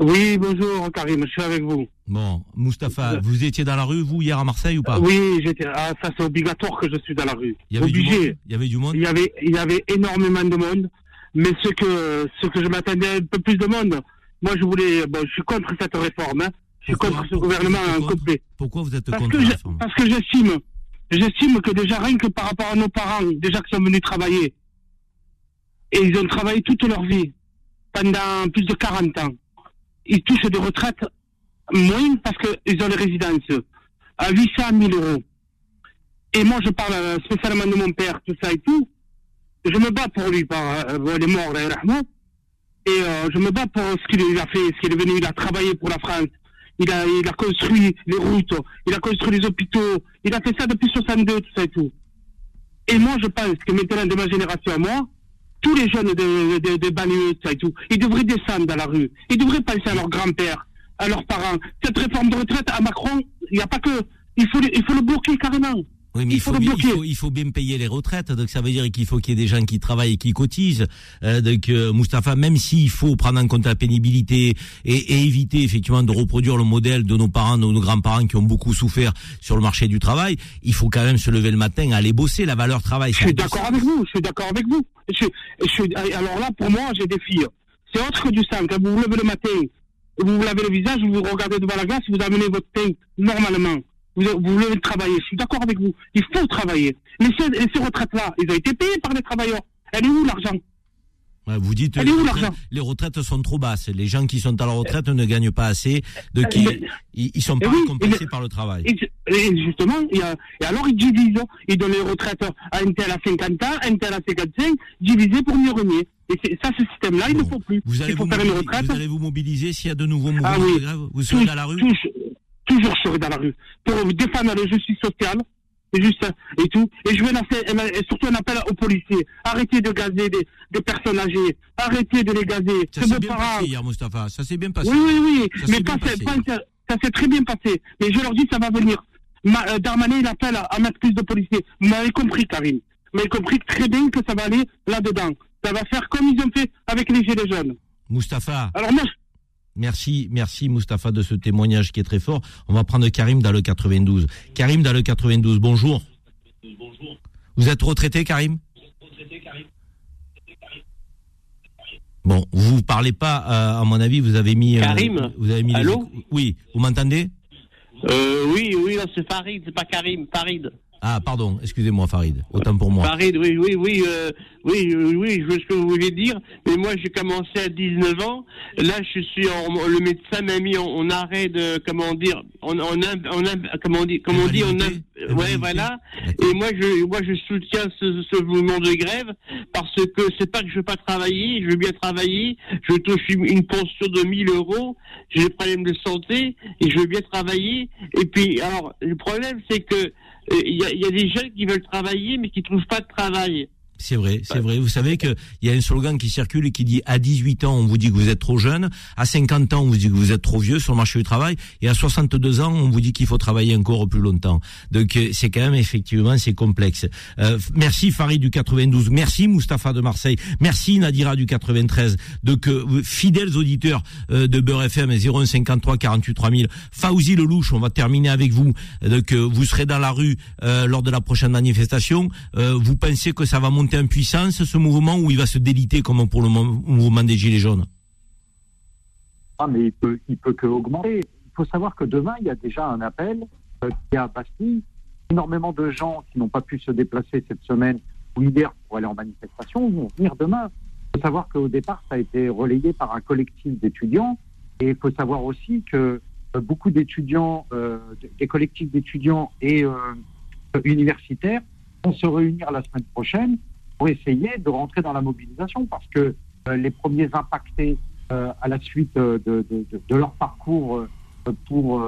Oui, bonjour Karim, je suis avec vous. Bon, Mustapha, vous étiez dans la rue, vous, hier à Marseille ou pas? Oui, j'étais. Ah, ça c'est obligatoire que je suis dans la rue. Il y avait du Obligé. monde? Il y avait du monde? Il y avait, il y avait énormément de monde, mais ce que, ce que je m'attendais un peu plus de monde. Moi, je voulais. Bon, je suis contre cette réforme. Hein. Je suis contre ce gouvernement contre complet. Pourquoi vous êtes Parce contre que, la je- réforme? parce que j'estime, j'estime que déjà rien que par rapport à nos parents, déjà qui sont venus travailler, et ils ont travaillé toute leur vie, pendant plus de 40 ans, ils touchent des retraites moins parce qu'ils ont les résidences à 800 000 euros. Et moi, je parle euh, spécialement de mon père, tout ça et tout. Je me bats pour lui, par, euh, bon, il est mort, là. Et euh, je me bats pour ce qu'il a fait, ce qu'il est venu, il a travaillé pour la France. Il a, il a construit les routes, il a construit les hôpitaux, il a fait ça depuis 62, tout ça et tout. Et moi, je pense que maintenant, de ma génération à moi, tous les jeunes de, de, de tout ça et tout, ils devraient descendre dans la rue. Ils devraient penser à leur grand-père, à leurs parents. Cette réforme de retraite à Macron, il n'y a pas que. Il faut, il faut le bloquer carrément. Oui, mais Il il faut, bien, il, bloquer. faut, il faut bien payer les retraites. Donc ça veut dire qu'il faut qu'il y ait des gens qui travaillent et qui cotisent. Euh, donc euh, Mustapha, même s'il faut prendre en compte la pénibilité et, et éviter effectivement de reproduire le modèle de nos parents, de nos grands-parents qui ont beaucoup souffert sur le marché du travail, il faut quand même se lever le matin, aller bosser. La valeur travail. Je suis d'accord avec vous, je suis d'accord avec vous. Je, je alors là, pour moi, j'ai des filles. C'est autre que du sang. Quand vous vous levez le matin, vous vous lavez le visage, vous vous regardez devant la glace, vous amenez votre pain normalement. Vous, vous voulez travailler. Je suis d'accord avec vous. Il faut travailler. Mais ces, et ces retraites-là, ils ont été payés par les travailleurs. Elle est où l'argent? Vous dites les, retraites, les retraites sont trop basses. Les gens qui sont à la retraite ne gagnent pas assez. De qui, ils, ils sont Eh pas oui, le- par le travail. Et, justement, et alors ils divisent. Ils donnent les retraites à un tel à 50 ans, un tel à 55, divisé pour mieux régner. Et ça, ce système-là, il ne faut plus. Vous allez il faut vous, faire une mobili- retraite. vous allez vous mobiliser s'il y a de nouveaux mouvements Ah oui. de grève Vous serez Tous- dans la rue tous- toujours je serai dans la rue. Pour défendre la justice sociale. Et juste, et tout. Et je vais lancer, et surtout un appel aux policiers. Arrêtez de gazer des, des personnes âgées. Arrêtez de les gazer. Ça C'est s'est bien parents. passé hier, Mustapha. Ça s'est bien passé. Oui, oui, oui. Ça mais pas, bien passé. pas- ça, ça s'est très bien passé. Mais je leur dis, ça va venir. Ma, euh, Darmanin, il appelle à, à mettre plus de policiers. Vous m'avez compris, Karim. Vous m'avez compris très bien que ça va aller là-dedans. Ça va faire comme ils ont fait avec les Gilets jaunes. Mustapha, Alors moi, je- merci, merci Mustapha de ce témoignage qui est très fort. On va prendre Karim dans le 92. Karim dans le 92, bonjour. Vous êtes retraité, Karim? Bon, vous parlez pas, euh, à mon avis, vous avez mis. euh, Karim? vous avez mis les- Allô? Oui, vous m'entendez? Euh, oui, oui, c'est Farid, c'est pas Karim, Farid. Ah, pardon, excusez-moi, Farid. Autant pour moi. Farid, oui, oui, oui, euh, oui, oui, je vois ce que vous voulez dire. Mais moi, j'ai commencé à 19 ans. Là, je suis en, le médecin m'a mis en, en arrêt de, comment dire, en, en, im- en im- comment on dit, comment on dit, en, im- ouais, voilà. Et moi, je, moi, je soutiens ce, ce mouvement de grève parce que c'est pas que je veux pas travailler, je veux bien travailler. Je touche une, pension de 1000 euros. J'ai des problèmes de santé et je veux bien travailler. Et puis, alors, le problème, c'est que il y, a, il y a des jeunes qui veulent travailler mais qui trouvent pas de travail. C'est vrai, c'est vrai. Vous savez que il y a un slogan qui circule et qui dit à 18 ans on vous dit que vous êtes trop jeune, à 50 ans on vous dit que vous êtes trop vieux sur le marché du travail, et à 62 ans on vous dit qu'il faut travailler encore plus longtemps. Donc euh, c'est quand même effectivement c'est complexe. Euh, merci Farid du 92, merci Mustapha de Marseille, merci Nadira du 93. Donc euh, fidèles auditeurs euh, de Beurre FM 0153 48 3000. Fauzi Lelouch, on va terminer avec vous. Donc euh, vous serez dans la rue euh, lors de la prochaine manifestation. Euh, vous pensez que ça va monter en puissance ce mouvement ou il va se déliter comme pour le mou- mouvement des Gilets jaunes? Ah, mais il peut, il peut que augmenter. Il faut savoir que demain, il y a déjà un appel euh, qui est à Bastille. Énormément de gens qui n'ont pas pu se déplacer cette semaine ou hier pour aller en manifestation vont venir demain. Il faut savoir qu'au départ, ça a été relayé par un collectif d'étudiants. Et il faut savoir aussi que euh, beaucoup d'étudiants, euh, des collectifs d'étudiants et universitaires vont se réunir la semaine prochaine pour essayer de rentrer dans la mobilisation parce que euh, les premiers impactés euh, à la suite euh, de, de- leur parcours pour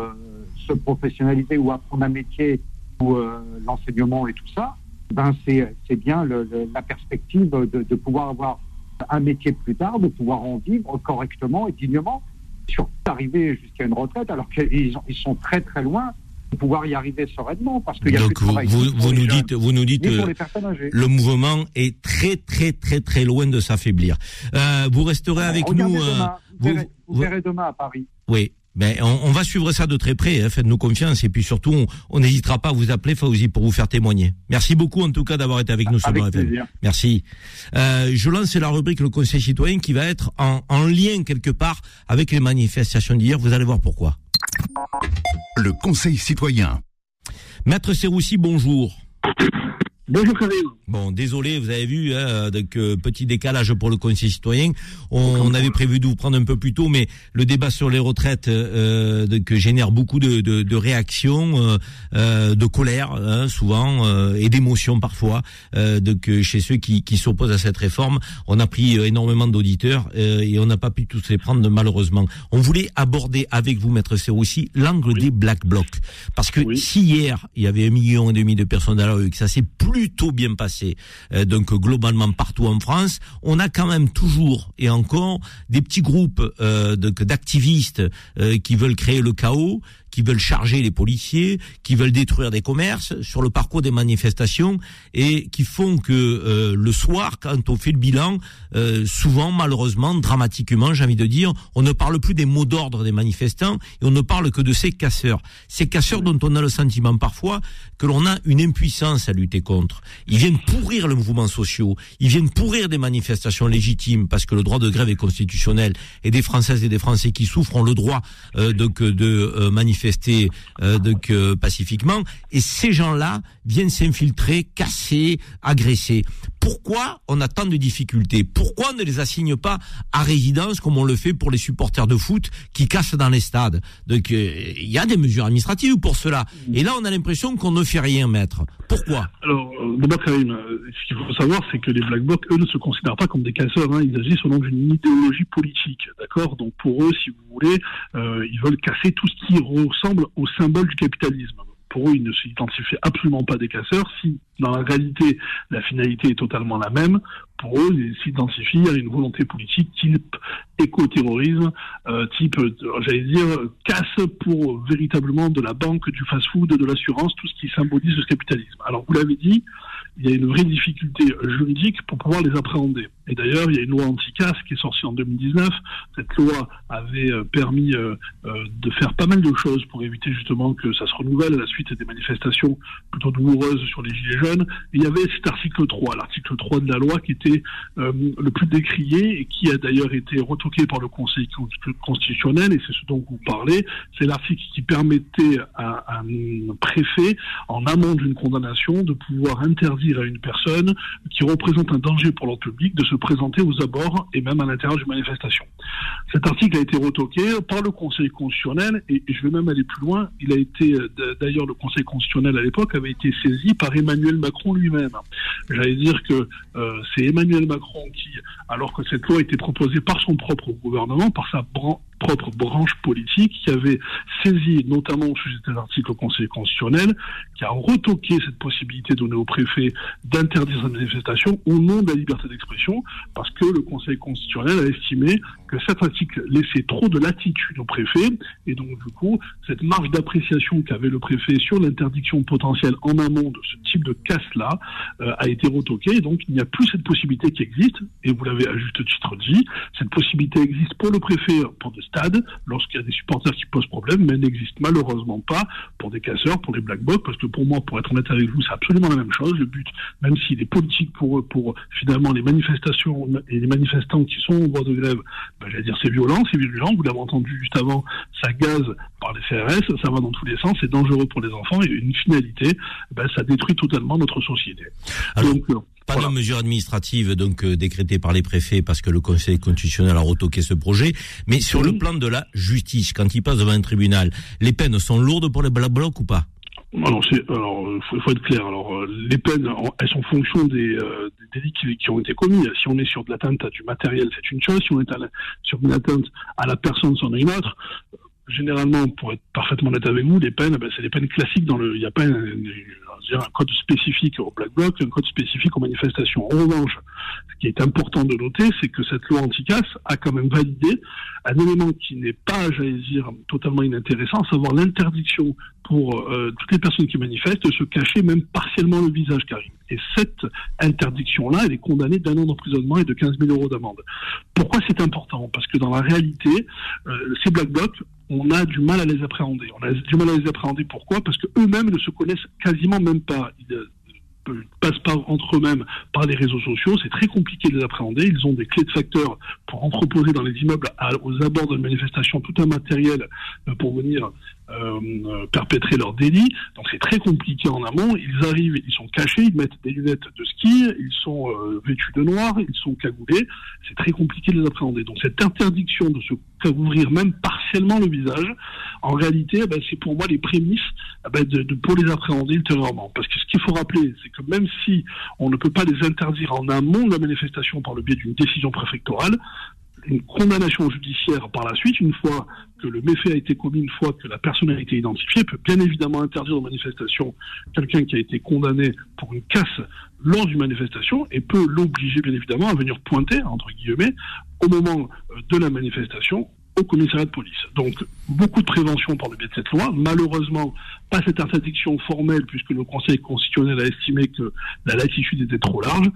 se professionnaliser ou apprendre un métier ou l'enseignement et tout ça, ben c'est bien la perspective de, pouvoir avoir un métier plus tard, de pouvoir en vivre correctement et dignement, surtout d'arriver jusqu'à une retraite alors qu'ils ils sont très très loin pouvoir y arriver sereinement parce qu'il y a plus de Donc vous, travail vous, vous nous jeunes, dites, vous nous dites, euh, le mouvement est très très très très loin de s'affaiblir. Euh, vous resterez avec nous. euh, demain, vous, verrez, vous vous- verrez demain à Paris. Oui. Ben, on, on va suivre ça de très près. hein, Faites-nous confiance et puis surtout, on- n'hésitera pas à vous appeler Fauzi pour vous faire témoigner. Merci beaucoup en tout cas d'avoir été avec nous sur Avec plaisir. Merci. Euh, je lance la rubrique le Conseil citoyen qui va être en, en lien quelque part avec les manifestations d'hier. Vous allez voir pourquoi. Le Conseil citoyen. Maître Serroussi, bonjour. Bonjour. Bon, désolé, vous avez vu, hein, donc euh, petit décalage pour le Conseil citoyen. On, on avait prévu de vous prendre un peu plus tôt, mais le débat sur les retraites euh, donc, génère beaucoup de, de, de réactions, euh, euh, de colère hein, souvent euh, et d'émotions parfois. Euh, donc chez ceux qui, qui s'opposent à cette réforme, on a pris énormément d'auditeurs euh, et on n'a pas pu tous les prendre malheureusement. On voulait aborder avec vous, Maître Serroussi, l'angle des black blocs, parce que si hier il y avait un million et demi de personnes à la rue, que ça s'est plutôt bien passé, euh, donc globalement partout en France, on a quand même toujours et encore des petits groupes euh, d'activistes euh, qui veulent créer le chaos, qui veulent charger les policiers, qui veulent détruire des commerces sur le parcours des manifestations et qui font que euh, le soir, quand on fait le bilan, euh, souvent, malheureusement, dramatiquement, j'ai envie de dire, on ne parle plus des mots d'ordre des manifestants et on ne parle que de ces casseurs. Ces casseurs dont on a le sentiment parfois que l'on a une impuissance à lutter contre. Ils viennent pourrir le mouvement social, ils viennent pourrir des manifestations légitimes parce que le droit de grève est constitutionnel et des Françaises et des Français qui souffrent ont le droit euh, de, de euh, manifester euh, de, que- pacifiquement. Et ces gens-là viennent s'infiltrer, casser, agresser. Pourquoi on a tant de difficultés Pourquoi on ne les assigne pas à résidence comme on le fait pour les supporters de foot qui cassent dans les stades Donc euh, il y a des mesures administratives pour cela. Et là, on a l'impression qu'on ne fait rien, maître. Pourquoi? Alors, euh, d'abord, Karim, euh, ce qu'il faut savoir, c'est que les Black Blocs, eux, ne se considèrent pas comme des casseurs. Hein, ils agissent au nom d'une idéologie politique, d'accord? Donc, pour eux, si vous voulez, euh, ils veulent casser tout ce qui ressemble au symbole du capitalisme. Pour eux, ils ne s'identifient absolument pas des casseurs. Si, dans la réalité, la finalité est totalement la même, pour eux, ils s'identifient à une volonté politique type éco-terrorisme, euh, type, euh, j'allais dire, casse pour véritablement de la banque, du fast-food, de l'assurance, tout ce qui symbolise ce capitalisme. Alors, vous l'avez dit, il y a une vraie difficulté juridique pour pouvoir les appréhender. Et d'ailleurs, il y a une loi anti-casse qui est sortie en 2019. Cette loi avait euh, permis euh, euh, de faire pas mal de choses pour éviter justement que ça se renouvelle à la suite des manifestations plutôt douloureuses sur les Gilets jaunes. Et il y avait cet article 3, l'article 3 de la loi qui était le plus décrié et qui a d'ailleurs été retoqué par le Conseil con- constitutionnel, et c'est ce dont vous parlez. C'est l'article qui permettait à un préfet, en amont d'une condamnation, de pouvoir interdire à une personne qui représente un danger pour l'ordre public de se présenter aux abords et même à l'intérieur d'une manifestation. Cet article a été retoqué par le Conseil constitutionnel et je vais même aller plus loin. Il a été euh, d'ailleurs le Conseil constitutionnel à l'époque avait été saisi par Emmanuel Macron lui-même. J'allais dire que euh, c'est Emmanuel Macron qui, alors que cette loi était proposée par son propre gouvernement, par sa bran- propre branche politique, qui avait saisi notamment au sujet de cet article au Conseil constitutionnel, qui a retoqué cette possibilité donnée au préfet d'interdire sa manifestation au nom de la liberté d'expression, parce que le Conseil constitutionnel a estimé que cet article laissait trop de latitude au préfet, et donc du coup, cette marge d'appréciation qu'avait le préfet sur l'interdiction potentielle en amont de ce type de casse-là euh, a été retoquée, et donc il n'y a plus cette possibilité qui existe, et vous l'avez à juste titre dit, cette possibilité existe pour le préfet pour des stades, lorsqu'il y a des supporters qui posent problème, mais n'existe malheureusement pas pour des casseurs, pour des black blocs, parce que pour moi, pour être honnête avec vous, c'est absolument la même chose. Le but, même s'il est politique pour eux, pour finalement les manifestations et les manifestants qui sont au bord de grève, ben, j'allais dire c'est violent, c'est virulent, vous l'avez entendu juste avant, ça gaze par les CRS, ça va dans tous les sens, c'est dangereux pour les enfants, et une finalité, ben, ça détruit totalement notre société. Donc, Pas de mesures administratives donc euh, décrétées par les préfets parce que le Conseil constitutionnel a retoqué ce projet, mais sur le plan de la justice, quand il passe devant un tribunal, les peines sont lourdes pour les black blocs ou pas? Alors, euh, faut, faut être clair. Alors, euh, les peines, elles sont en fonction des, euh, des délits qui, qui ont été commis. Si on est sur de l'atteinte à du matériel, c'est une chose. Si on est à la- sur une atteinte à la personne, c'en est une autre. Généralement, pour être parfaitement honnête avec vous, les peines, eh ben, c'est des peines classiques dans le. Il n'y a pas dire, un code spécifique au black bloc, un code spécifique aux manifestations. En revanche, ce qui est important de noter, c'est que cette loi anti-casse a quand même validé un élément qui n'est pas, j'allais dire, totalement inintéressant, à savoir l'interdiction pour euh, toutes les personnes qui manifestent de se cacher même partiellement le visage, Karim. Et cette interdiction-là, elle est condamnée d'un an d'emprisonnement et de 15 000 euros d'amende. Pourquoi c'est important? Parce que dans la réalité, euh, ces black blocs, on a du mal à les appréhender. On a du mal à les appréhender. Pourquoi? Parce que eux-mêmes ne se connaissent quasiment même pas. Ils, euh, passent pas entre eux-mêmes par les réseaux sociaux, c'est très compliqué de les appréhender. Ils ont des clés de facteurs pour entreposer dans les immeubles aux abords de manifestation tout un matériel euh, pour venir euh, euh, perpétrer leurs délits. Donc c'est très compliqué en amont. Ils arrivent, ils sont cachés, ils mettent des lunettes de ski, ils sont euh, vêtus de noir, ils sont cagoulés. C'est très compliqué de les appréhender. Donc cette interdiction de se couvrir même partiellement le visage, en réalité, eh ben, c'est pour moi les prémices eh ben, de, de- pour les appréhender ultérieurement. Parce que ce qu'il faut rappeler, c'est que même si on ne peut pas les interdire en amont de la manifestation par le biais d'une décision préfectorale, une condamnation judiciaire par la suite, une fois que le méfait a été commis, une fois que la personne a été identifiée, peut bien évidemment interdire de manifestation quelqu'un qui a été condamné pour une casse lors d'une manifestation et peut l'obliger bien évidemment à venir pointer, entre guillemets, au moment euh, de la manifestation au commissariat de police. Donc, beaucoup de prévention par le biais de cette loi. Malheureusement, pas cette interdiction formelle, puisque le Conseil constitutionnel a estimé que la latitude était trop large.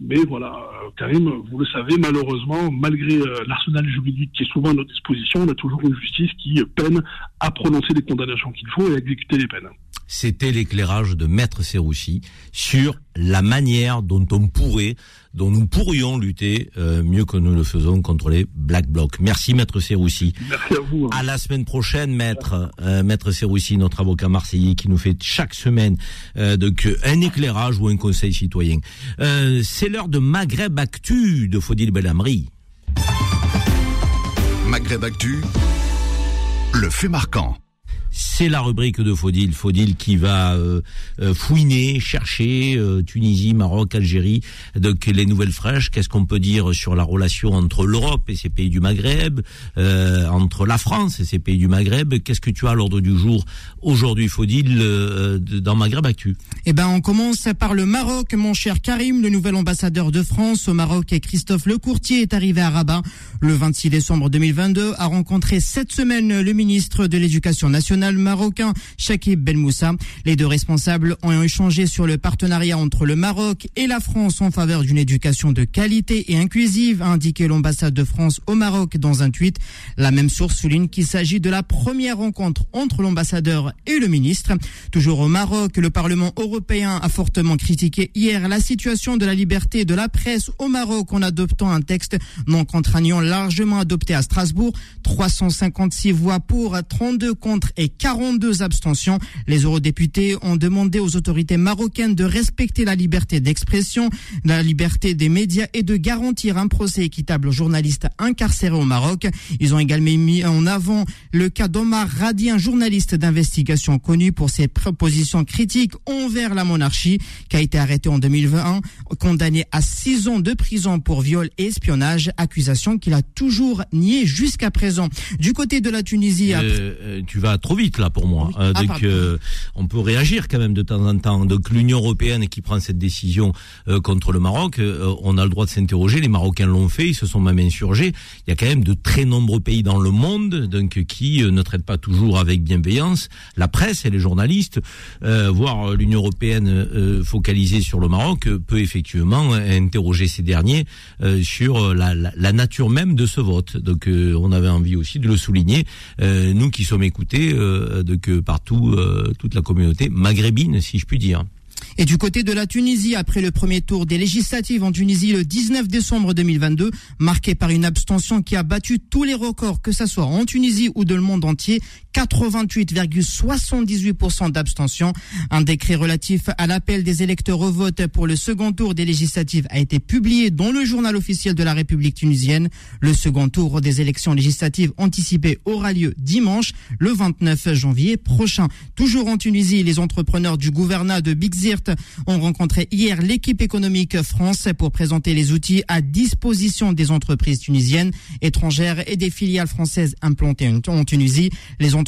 Mais voilà, euh, Karim, vous le savez, malheureusement, malgré euh, l'arsenal juridique qui est souvent à notre disposition, on a toujours une justice qui peine à prononcer les condamnations qu'il faut et à exécuter les peines. C'était l'éclairage de Maître Serroussi sur la manière dont on pourrait, dont nous pourrions lutter euh, mieux que nous le faisons contre les Black Blocs. Merci Maître Serroussi. Merci à vous. hein. À la semaine prochaine, Maître euh, Maître Serroussi, notre avocat marseillais, qui nous fait chaque semaine euh, donc un éclairage ou un conseil citoyen. Euh, C'est l'heure de Maghreb Actu de Faudil Belhamri. Maghreb Actu, le fait marquant. C'est la rubrique de Faudil. Faudil qui va euh, euh, fouiner, chercher euh, Tunisie, Maroc, Algérie, donc les nouvelles fraîches. Qu'est-ce qu'on peut dire sur la relation entre l'Europe et ces pays du Maghreb, entre la France et ces pays du Maghreb? Qu'est-ce que tu as à l'ordre du jour aujourd'hui, Faudil, dans Maghreb Actu? Eh ben, on commence par le Maroc, mon cher Karim, le nouvel ambassadeur de France au Maroc et Christophe Lecourtier est arrivé à Rabat. Le 26 décembre 2022, a rencontré cette semaine le ministre de l'Éducation nationale marocain, Shakib Ben Moussa. Les deux responsables ont échangé sur le partenariat entre le Maroc et la France en faveur d'une éducation de qualité et inclusive, a indiqué l'ambassade de France au Maroc dans un tweet. La même source souligne qu'il s'agit de la première rencontre entre l'ambassadeur et le ministre. Toujours au Maroc, le Parlement européen a fortement critiqué hier la situation de la liberté de la presse au Maroc en adoptant un texte non contraignant largement adopté à Strasbourg. 356 voix pour, 32 contre et 42 abstentions. Les eurodéputés ont demandé aux autorités marocaines de respecter la liberté d'expression, la liberté des médias et de garantir un procès équitable aux journalistes incarcérés au Maroc. Ils ont également mis en avant le cas d'Omar Radi, un journaliste d'investigation connu pour ses propositions critiques envers la monarchie, qui a été arrêté en 2021, condamné à six ans de prison pour viol et espionnage, accusation qu'il a toujours nié jusqu'à présent. Du côté de la Tunisie, après- Euh, euh, tu vas trop vite là pour moi. Euh, Ah, donc euh, on peut réagir quand même de temps en temps. Donc l'Union européenne qui prend cette décision euh, contre le Maroc, euh, on a le droit de s'interroger. Les Marocains l'ont fait, ils se sont même insurgés. Il y a quand même de très nombreux pays dans le monde donc qui ne traitent pas toujours avec bienveillance la presse et les journalistes. Voir l'Union européenne focalisée sur le Maroc peut effectivement interroger ces derniers sur la, la, la nature même de ce vote. Donc on avait envie aussi de le souligner, nous qui sommes écoutés euh, de que partout, euh, toute la communauté maghrébine, si je puis dire. Et du côté de la Tunisie, après le premier tour des législatives en Tunisie le 19 décembre 2022, marqué par une abstention qui a battu tous les records, que ce soit en Tunisie ou de le monde entier, 88,78% d'abstention. Un décret relatif à l'appel des électeurs au vote pour le second tour des législatives a été publié dans le journal officiel de la République tunisienne. Le second tour des élections législatives anticipées aura lieu dimanche, le 29 janvier prochain. Toujours en Tunisie, les entrepreneurs du gouvernorat de Bixir ont rencontré hier l'équipe économique France pour présenter les outils à disposition des entreprises tunisiennes, étrangères et des filiales françaises implantées en Tunisie.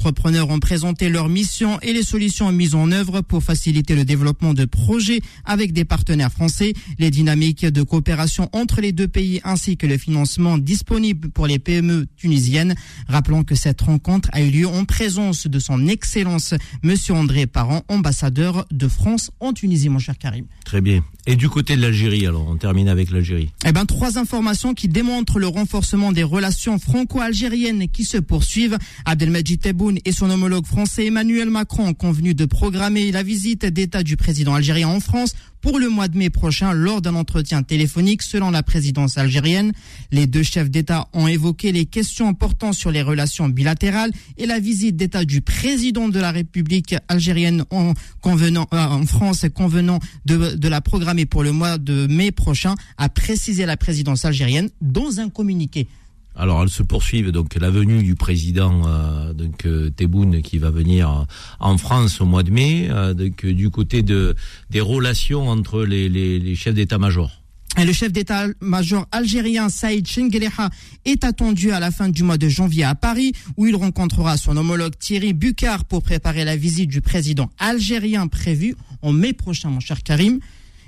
Entrepreneurs ont présenté leurs missions et les solutions mises en œuvre pour faciliter le développement de projets avec des partenaires français, les dynamiques de coopération entre les deux pays ainsi que le financement disponible pour les PME tunisiennes. Rappelons que cette rencontre a eu lieu en présence de son Excellence Monsieur André Parent, ambassadeur de France en Tunisie, mon cher Karim. Très bien. Et du côté de l'Algérie, alors on termine avec l'Algérie. Eh ben, trois informations qui démontrent le renforcement des relations franco-algériennes qui se poursuivent. Abdelmajid Tebboune et son homologue français Emmanuel Macron ont convenu de programmer la visite d'État du président algérien en France pour le mois de mai prochain lors d'un entretien téléphonique selon la présidence algérienne. Les deux chefs d'État ont évoqué les questions portant sur les relations bilatérales et la visite d'État du président de la République algérienne en, convenant, euh, en France convenant de, de la programmer pour le mois de mai prochain, a précisé la présidence algérienne dans un communiqué. Alors, elles se poursuivent. Donc, la venue du président euh, donc euh, Tebboune qui va venir euh, en France au mois de mai. donc, du côté de des relations entre les, chefs d'état-major. Le chef d'état-major algérien Saïd Chengueleha est attendu à la fin du mois de janvier à Paris, où il rencontrera son homologue Thierry Bucard pour préparer la visite du président algérien prévue en mai prochain, mon cher Karim.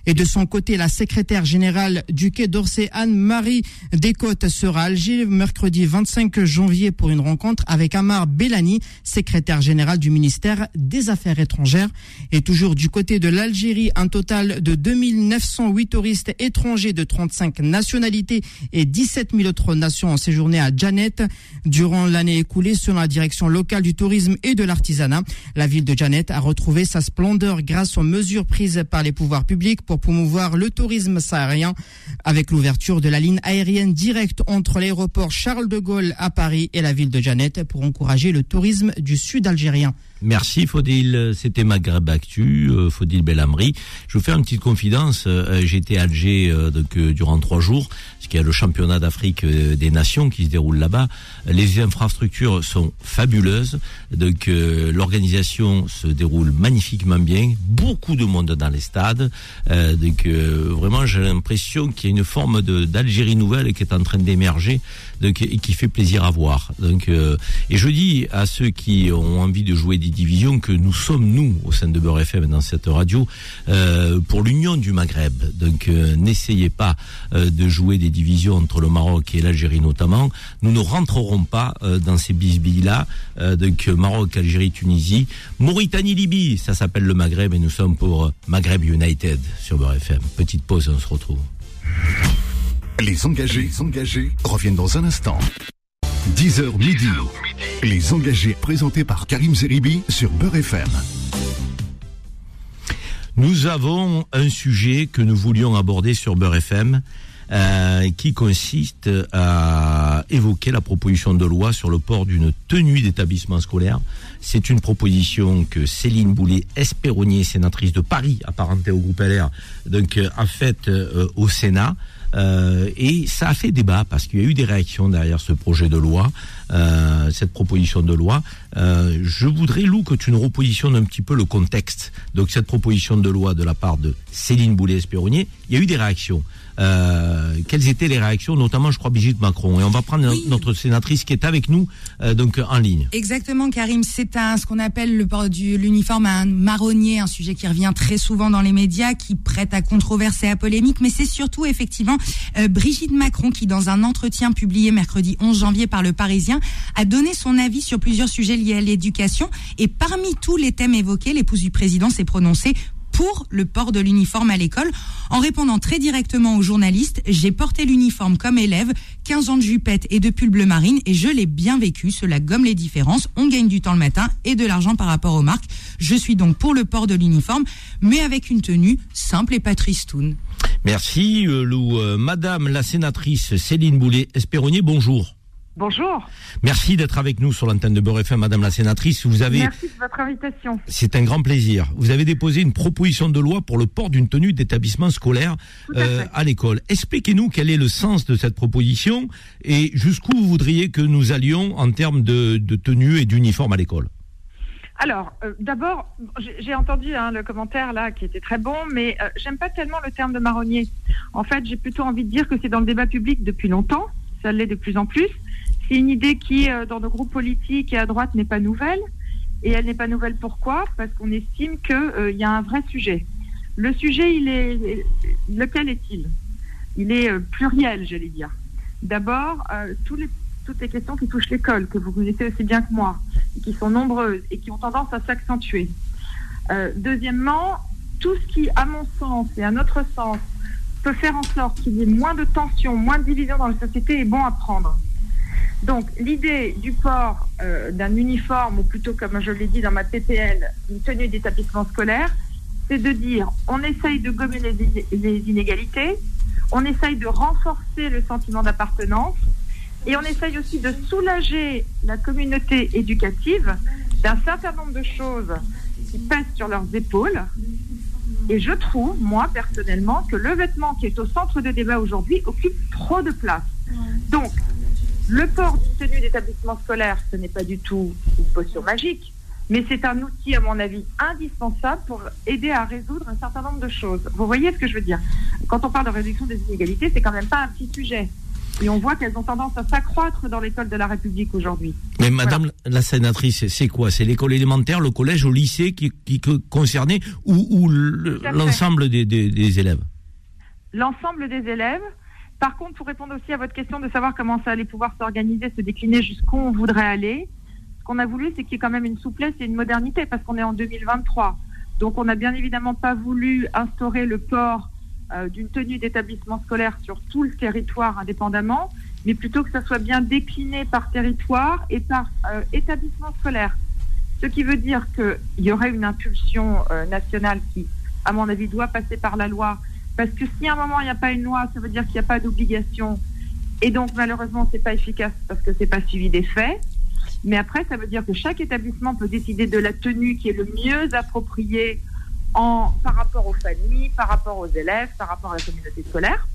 Et de son côté, la secrétaire générale du Quai d'Orsay, Anne-Marie Descotes, sera à Alger mercredi 25 janvier pour une rencontre avec Amar Bellani, secrétaire général du ministère des Affaires étrangères. Et toujours du côté de l'Algérie, un total de 2908 touristes étrangers de 35 nationalités et 17 000 autres nations ont séjourné à Janet durant l'année écoulée selon la direction locale du tourisme et de l'artisanat. La ville de Janet a retrouvé sa splendeur grâce aux mesures prises par les pouvoirs publics promouvoir le tourisme saharien avec l'ouverture de la ligne aérienne directe entre l'aéroport Charles de Gaulle à Paris et la ville de Janet pour encourager le tourisme du sud algérien. Merci Faudil, c'était Maghreb Actu, euh, Faudil Bellamri. Je vous fais une petite confidence, euh, j'étais à Alger euh, donc, durant trois jours, ce qui est le championnat d'Afrique des nations qui se déroule là-bas. Les infrastructures sont fabuleuses, donc l'organisation se déroule magnifiquement bien, beaucoup de monde dans les stades, donc vraiment j'ai l'impression qu'il y a une forme d'Algérie nouvelle qui est en train d'émerger donc, et qui fait plaisir à voir. Donc, et je dis à ceux qui ont envie de jouer des divisions que nous sommes, nous, au sein de Beurre FM, dans cette radio, euh, pour l'union du Maghreb. Donc, euh, n'essayez pas euh, de jouer des divisions entre le Maroc et l'Algérie notamment. Nous ne rentrerons pas dans ces bisbilles-là. donc, Maroc, Algérie, Tunisie. Mauritanie, Libye, ça s'appelle le Maghreb et nous sommes pour Maghreb United Beurre FM. Petite pause, on se retrouve. Les engagés, les engagés reviennent dans un instant. 10h midi. Les engagés présentés par Karim Zeribi sur Beurre FM. Nous avons un sujet que nous voulions aborder sur Beurre FM. Euh, qui consiste à évoquer la proposition de loi sur le port d'une tenue d'établissement scolaire. C'est une proposition que Céline Boulet, Espéronnier, sénatrice de Paris, apparentée au groupe LR, donc a faite euh, au Sénat. Euh, et ça a fait débat parce qu'il y a eu des réactions derrière ce projet de loi, euh, cette proposition de loi. Euh, je voudrais, Lou, que tu nous repositionnes un petit peu le contexte. Donc cette proposition de loi de la part de Céline Boulet-Espéronnier, il y a eu des réactions. Euh, quelles étaient les réactions, notamment, je crois, Brigitte Macron. Et on va prendre notre sénatrice qui est avec nous, euh, donc en ligne. Exactement, Karim. C'est un, ce qu'on appelle le port du l'uniforme un marronnier, un sujet qui revient très souvent dans les médias, qui prête à controverser, à polémique, mais c'est surtout effectivement euh, Brigitte Macron qui, dans un entretien publié mercredi 11 janvier par Le Parisien, a donné son avis sur plusieurs sujets liés à l'éducation. Et parmi tous les thèmes évoqués, l'épouse du président s'est prononcée pour le port de l'uniforme à l'école. En répondant très directement aux journalistes, j'ai porté l'uniforme comme élève, 15 ans de jupette et de pull bleu marine et je l'ai bien vécu. Cela gomme les différences. On gagne du temps le matin et de l'argent par rapport aux marques. Je suis donc pour le port de l'uniforme, mais avec une tenue simple et pas tristoun. Merci euh, Lou. Euh, Madame la sénatrice Céline Boulet-Espéronnier, bonjour. Bonjour. Merci d'être avec nous sur l'antenne de Beurre FM, Madame la sénatrice. Vous avez. Merci de votre invitation. C'est un grand plaisir. Vous avez déposé une proposition de loi pour le port d'une tenue d'établissement scolaire euh, à, l'école. Expliquez-nous quel est le sens de cette proposition et jusqu'où vous voudriez que nous allions en termes de, tenue et d'uniforme à l'école. Alors, euh, d'abord, j'ai entendu hein, le commentaire là qui était très bon, mais euh, j'aime pas tellement le terme de marronnier. En fait, j'ai plutôt envie de dire que c'est dans le débat public depuis longtemps, ça l'est de plus en plus. C'est une idée qui, euh, dans nos groupes politiques et à droite, n'est pas nouvelle. Et elle n'est pas nouvelle pourquoi? Parce qu'on estime qu'il euh, y a un vrai sujet. Le sujet, il est lequel est-il? Il est euh, pluriel, j'allais dire. D'abord, toutes les questions qui touchent l'école, que vous connaissez aussi bien que moi, et qui sont nombreuses et qui ont tendance à s'accentuer. deuxièmement, tout ce qui, à mon sens et à notre sens, peut faire en sorte qu'il y ait moins de tensions, moins de divisions dans la société est bon à prendre. Donc l'idée du port euh, d'un uniforme, ou plutôt comme je l'ai dit dans ma PPL, une tenue d'établissement scolaire, c'est de dire on essaye de gommer les, inégalités, on essaye de renforcer le sentiment d'appartenance, et on essaye aussi de soulager la communauté éducative d'un certain nombre de choses qui pèsent sur leurs épaules. Et je trouve, moi personnellement, que le vêtement qui est au centre de débat aujourd'hui occupe trop de place. Donc, le port d'une tenue d'établissement scolaire, ce n'est pas du tout une potion magique, mais c'est un outil, à mon avis, indispensable pour aider à résoudre un certain nombre de choses. Vous voyez ce que je veux dire? Quand on parle de réduction des inégalités, c'est quand même pas un petit sujet. Et on voit qu'elles ont tendance à s'accroître dans l'école de la République aujourd'hui. Mais Madame la sénatrice, c'est quoi? C'est l'école élémentaire, le collège, au lycée qui, qui qui concernait ou, le- l'ensemble des, des, des élèves? L'ensemble des élèves. Par contre, pour répondre aussi à votre question de savoir comment ça allait pouvoir s'organiser, se décliner jusqu'où on voudrait aller, ce qu'on a voulu, c'est qu'il y ait quand même une souplesse et une modernité parce qu'on est en 2023. Donc, on n'a bien évidemment pas voulu instaurer le port euh, d'une tenue d'établissement scolaire sur tout le territoire indépendamment, mais plutôt que ça soit bien décliné par territoire et par euh, établissement scolaire. Ce qui veut dire qu'il y aurait une impulsion euh, nationale qui, à mon avis, doit passer par la loi. Parce que si à un moment il n'y a pas une loi, ça veut dire qu'il n'y a pas d'obligation. Et donc, malheureusement, c'est pas efficace parce que c'est pas suivi des faits. Mais après, ça veut dire que chaque établissement peut décider de la tenue qui est le mieux appropriée en, par rapport aux familles, par rapport aux élèves, par rapport à la communauté scolaire.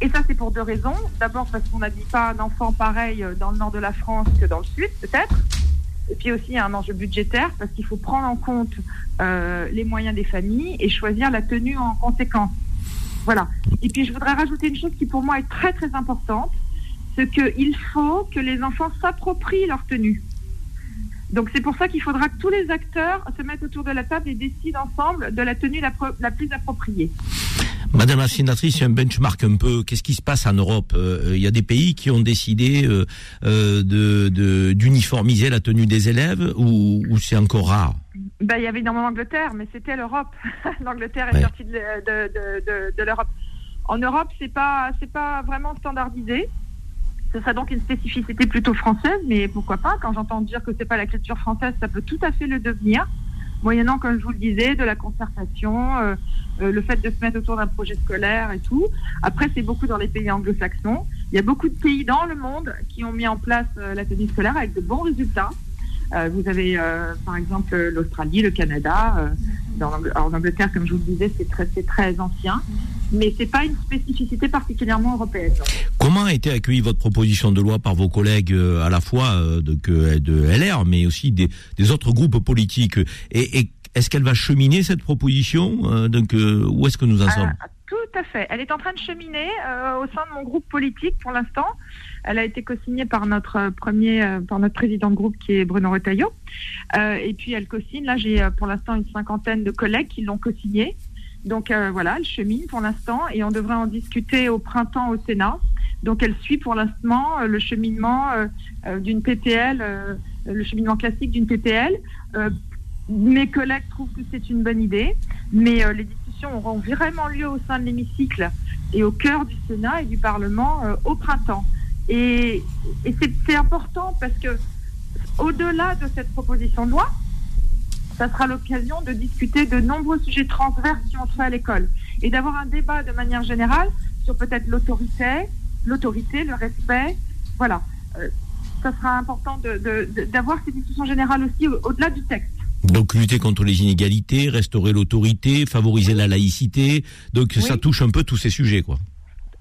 Et ça, c'est pour deux raisons. D'abord, parce qu'on n'habille pas un enfant pareil euh, dans le nord de la France que dans le sud, peut-être. Et puis aussi, il y a un enjeu budgétaire parce qu'il faut prendre en compte euh, les moyens des familles et choisir la tenue en conséquence. Voilà. Et puis, je voudrais rajouter une chose qui, pour moi, est très, très importante. C'est qu'il faut que les enfants s'approprient leur tenue. Donc, c'est pour ça qu'il faudra que tous les acteurs se mettent autour de la table et décident ensemble de la tenue la, la plus appropriée. Madame la sénatrice, un benchmark un peu. Qu'est-ce qui se passe en Europe? Euh, Il y a des pays qui ont décidé euh, euh, d'uniformiser la tenue des élèves ou c'est encore rare? Ben, il y avait énormément l'Angleterre, mais c'était l'Europe. L'Angleterre est sortie de, de, de, l'Europe. En Europe, c'est pas c'est pas vraiment standardisé. Ce serait donc une spécificité plutôt française, mais pourquoi pas? Quand j'entends dire que c'est pas la culture française, ça peut tout à fait le devenir, moyennant, comme je vous le disais, de la concertation, euh, euh, le fait de se mettre autour d'un projet scolaire et tout. Après, c'est beaucoup dans les pays anglo-saxons. Il y a beaucoup de pays dans le monde qui ont mis en place euh, la tenue scolaire avec de bons résultats. Euh, vous avez euh, par exemple l'Australie, le Canada. euh, dans l'Ang- en Angleterre, comme je vous le disais, c'est très, c'est très ancien, mais c'est pas une spécificité particulièrement européenne. non. Comment a été accueillie votre proposition de loi par vos collègues euh, à la fois euh, de, LR, mais aussi des, des autres groupes politiques? Et, et est-ce qu'elle va cheminer cette proposition Euh, Donc, euh, où est-ce que nous en sommes? Ah, fait. Elle est en train de cheminer euh, au sein de mon groupe politique pour l'instant. Elle a été co-signée par notre euh, premier, euh, par notre président de groupe qui est Bruno Retailleau. Et puis elle co-signe. Là, j'ai pour l'instant une cinquantaine de collègues qui l'ont co-signée. Donc voilà, elle chemine pour l'instant et on devrait en discuter au printemps au Sénat. Donc elle suit pour l'instant le cheminement d'une PPL, le cheminement classique d'une PPL. Mes collègues trouvent que c'est une bonne idée, mais les auront vraiment lieu au sein de l'hémicycle et au cœur du Sénat et du Parlement euh, au printemps. Et, c'est- important parce que au-delà de cette proposition de loi, ça sera l'occasion de discuter de nombreux sujets transverses qui ont trait à l'école et d'avoir un débat de manière générale sur peut-être l'autorité, l'autorité, le respect. Voilà. Euh, ça sera important d'avoir ces discussions générales aussi au- au-delà du texte. Donc, lutter contre les inégalités, restaurer l'autorité, favoriser la laïcité. Donc, ça touche un peu tous ces sujets, quoi.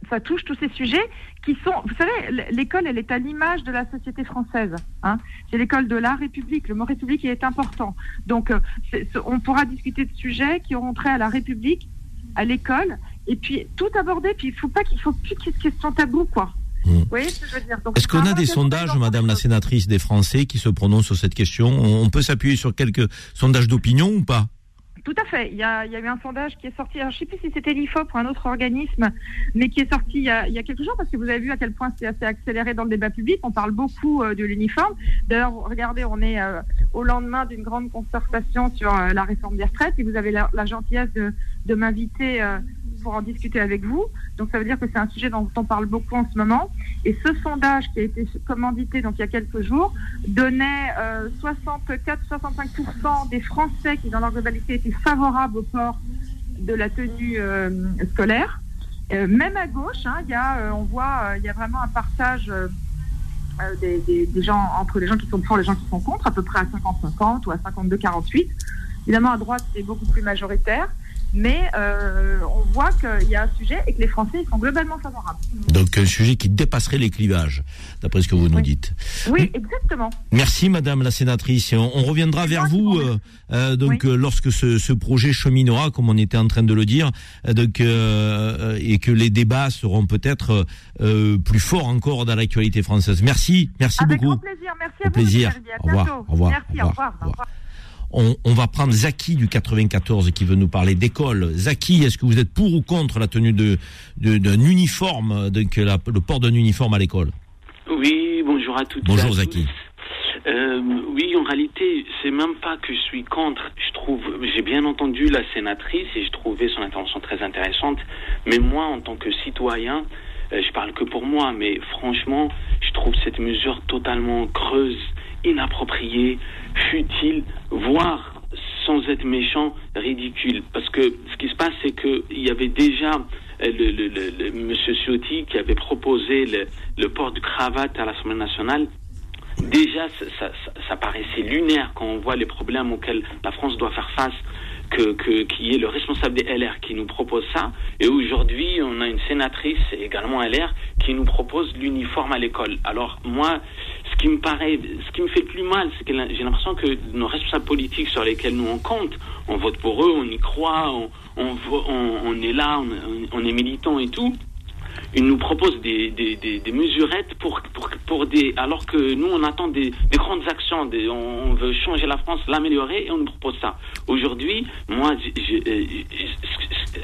ça touche tous ces sujets qui sont, vous savez, l'école, elle est à l'image de la société française. Hein. C'est l'école de la République. Le mot République il est important. Donc, euh, on pourra discuter de sujets qui auront trait à la République, à l'école, et puis tout aborder. Puis il faut pas qu'il faut plus qu'il y ait de questions taboues, quoi. Vous voyez ce que je veux dire? Donc, Est-ce qu'on a des sondages, Madame la sénatrice, des Français qui se prononcent sur cette question? On peut s'appuyer sur quelques sondages d'opinion ou pas? Tout à fait. Il y, a, il y a eu un sondage qui est sorti, alors, je ne sais plus si c'était l'IFOP ou un autre organisme, mais qui est sorti il y, a, il y a quelques jours, parce que vous avez vu à quel point c'est assez accéléré dans le débat public. On parle beaucoup euh, de l'uniforme. D'ailleurs, regardez, on est euh, au lendemain d'une grande concertation sur euh, la réforme des retraites, et vous avez la, la gentillesse de, de m'inviter pour en discuter avec vous. Donc ça veut dire que c'est un sujet dont on parle beaucoup en ce moment. Et ce sondage qui a été commandité donc il y a quelques jours donnait euh, 64-65% des Français qui dans leur globalité étaient favorables au port de la tenue euh, scolaire. Euh, même à gauche, hein, y a, euh, on voit, euh, il y a vraiment un partage euh, euh, des gens entre les gens qui sont pour et les gens qui sont contre, à peu près à 50-50 ou à 52-48. Évidemment, à droite, c'est beaucoup plus majoritaire. Mais euh, on voit qu'il y a un sujet et que les Français sont globalement favorables. Donc un sujet qui dépasserait les clivages, d'après ce que vous nous dites. Oui, exactement. Merci Madame la sénatrice. On, on reviendra vers vous euh, euh, donc lorsque ce, ce projet cheminera, comme on était en train de le dire, euh, donc euh, et que les débats seront peut-être euh, plus forts encore dans l'actualité française. Merci, merci Avec beaucoup. grand plaisir. Merci Au à vous. plaisir. Au revoir, au revoir, Merci, au au revoir. Au revoir. On, on va prendre Zaki du 94 qui veut nous parler d'école. Zaki, est-ce que vous êtes pour ou contre la tenue de de- d'un uniforme, donc la- le port d'un uniforme à l'école? Oui, bonjour à toutes. Bonjour et à Zaki. tous. Euh, oui, en réalité, c'est même pas que je suis contre. Je trouve, j'ai bien entendu la sénatrice et je trouvais son intervention très intéressante. Mais moi, en tant que citoyen, euh, je parle que pour moi, mais franchement, je trouve cette mesure totalement creuse, inappropriée, futile, voire sans être méchant, ridicule. Parce que ce qui se passe, c'est que il y avait déjà euh, le, le, Monsieur Ciotti qui avait proposé le, port de cravate à l'Assemblée nationale. Déjà, ça paraissait lunaire quand on voit les problèmes auxquels la France doit faire face, que, que, qui est le responsable des LR qui nous propose ça. Et aujourd'hui, on a une sénatrice, également LR, qui nous propose l'uniforme à l'école. Alors moi, ce qui me paraît, ce qui me fait plus mal, c'est que j'ai l'impression que nos responsables politiques sur lesquels nous on compte, on vote pour eux, on y croit, on est là, on, on est militant et tout. Ils nous proposent des, des, des, des mesurettes pour, pour, pour des. Alors que nous, on attend des, des grandes actions. On, veut changer la France, l'améliorer, et on nous propose ça. Aujourd'hui, moi, j'ai- euh,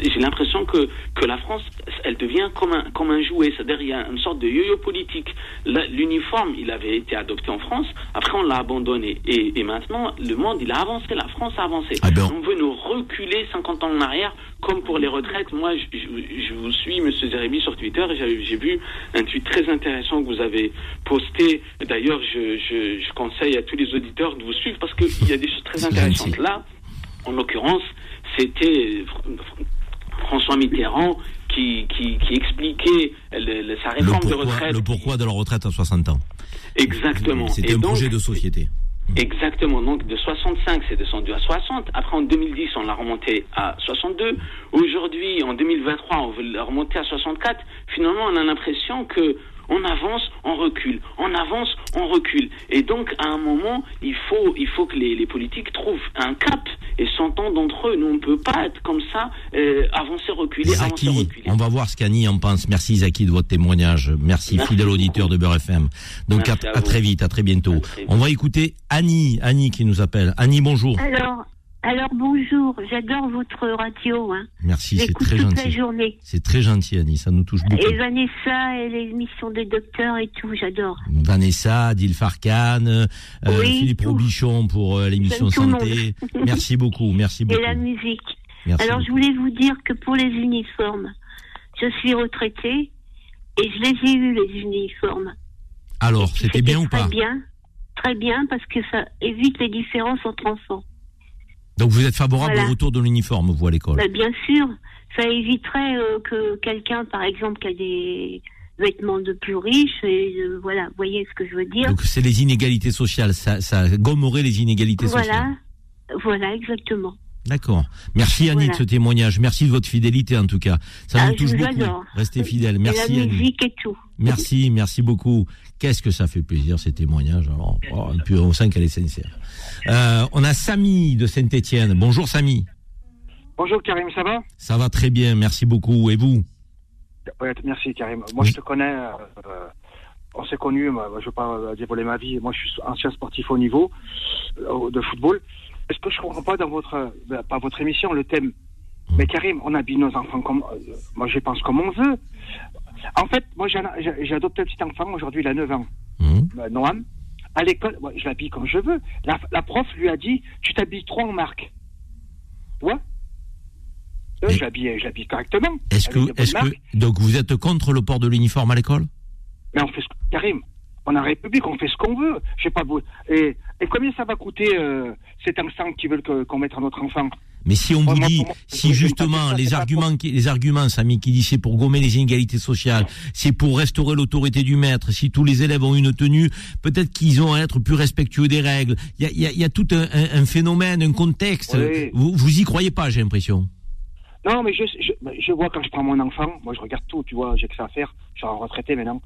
j'ai- l'impression que, que la France, elle devient comme un, comme un jouet. C'est-à-dire, il y a une sorte de yo-yo politique. L'uniforme, il avait été adopté en France, après, on l'a abandonné. Et, et maintenant, le monde, il a avancé, la France a avancé. On veut nous reculer 50 ans en arrière, comme pour les retraites. Moi, je, je- je vous suis, Monsieur Zerebi, sur Twitter, et j'ai vu un tweet très intéressant que vous avez posté. D'ailleurs, je, je, je conseille à tous les auditeurs de vous suivre parce qu'il y a des choses très intéressantes. Là, en l'occurrence, c'était Fr- François Mitterrand qui, qui, qui expliquait le- le- sa le réforme de pourquoi, retraite. le pourquoi de la retraite à 60 ans. Exactement. C'était un donc, projet de société. Exactement. Donc de 65, c'est descendu à 60. Après en 2010, on l'a remonté à 62. Aujourd'hui, en 2023, on veut le remonter à 64. Finalement, on a l'impression que on avance, on recule, on avance, on recule. Et donc, à un moment, il faut, il faut que les, les politiques trouvent un cap et s'entendent entre eux. Nous, on ne peut pas être comme ça, euh, avancer, reculer, avancer, Zaki, reculer. on va voir ce qu'Annie en pense. Merci Zaki de votre témoignage. Merci, Merci fidèle auditeur de Beurre FM. Donc à, à à vous. très vite, à très bientôt. On va écouter Annie, Annie qui nous appelle. Annie, bonjour. Alors, alors bonjour, j'adore votre radio. Hein. Merci, c'est très toute la gentil. journée. C'est très gentil Annie, ça nous touche beaucoup. Et Vanessa et l'émission des docteurs et tout, j'adore. Vanessa, Adil Farkan, euh, Oui, Philippe tout. Robichon pour euh, l'émission santé. Merci beaucoup, merci beaucoup. Et la musique. Merci alors, je voulais vous dire que pour les uniformes, je suis retraitée et je les ai eus, les uniformes. Alors, c'était bien ou Très pas? bien, très bien, parce que ça évite les différences entre enfants. Donc vous êtes favorable Voilà. au retour de l'uniforme, vous, à l'école Bah, bien sûr, ça éviterait euh, que quelqu'un, par exemple, qui a des vêtements de plus riches, et euh, voilà, vous voyez ce que je veux dire. Donc c'est les inégalités sociales, ça, ça gommerait les inégalités sociales. Voilà, voilà, exactement. D'accord. Merci Annie Voilà. de ce témoignage. Merci de votre fidélité en tout cas. Ça Ah, nous je touche vous beaucoup. adore. Restez fidèles. Et Merci la Annie. musique et tout. Merci, merci beaucoup. Qu'est-ce que ça fait plaisir ces témoignages. Alors, oh, et puis on sent qu'elle est sincère. Euh, on a Samy de Saint-Étienne. Bonjour Samy. Bonjour Karim, ça va? Ça va très bien, merci beaucoup. Et vous? Ouais, Merci Karim. Moi je te connais, euh, on s'est connus, moi, je ne veux pas dévoiler ma vie, moi je suis ancien sportif au niveau euh, de football. Est-ce que je ne comprends pas dans votre, pas votre émission le thème Mais Karim, on habille nos enfants comme, moi je pense comme on veut. En fait, moi j'ai j'ai j'ai adopté un petit enfant, aujourd'hui il a 9 ans, euh, Noam. À l'école, moi, je l'habille comme je veux. La, la prof lui a dit, tu t'habilles trop en marque. Ouais euh, je l'habille, je l'habille correctement. Est-ce que, marques. que, donc vous êtes contre le port de l'uniforme à l'école? Mais on fait ce Karim, on a République, on fait ce qu'on veut. Je sais pas vous. Et, et combien ça va coûter euh, cet instant qu'ils veulent qu'on mette à notre enfant Mais si on vous dit, si justement les arguments, qui, les arguments, Samy, qui dit c'est pour gommer les inégalités sociales, c'est pour restaurer l'autorité du maître, si tous les élèves ont une tenue, peut-être qu'ils ont à être plus respectueux des règles. Il y a, il y a- il y a tout un, un- un phénomène, un contexte. Oui. Vous, vous y croyez pas, j'ai l'impression. Non, mais je, je, je vois quand je prends mon enfant, moi je regarde tout, tu vois, j'ai que ça à faire, je suis en retraité maintenant.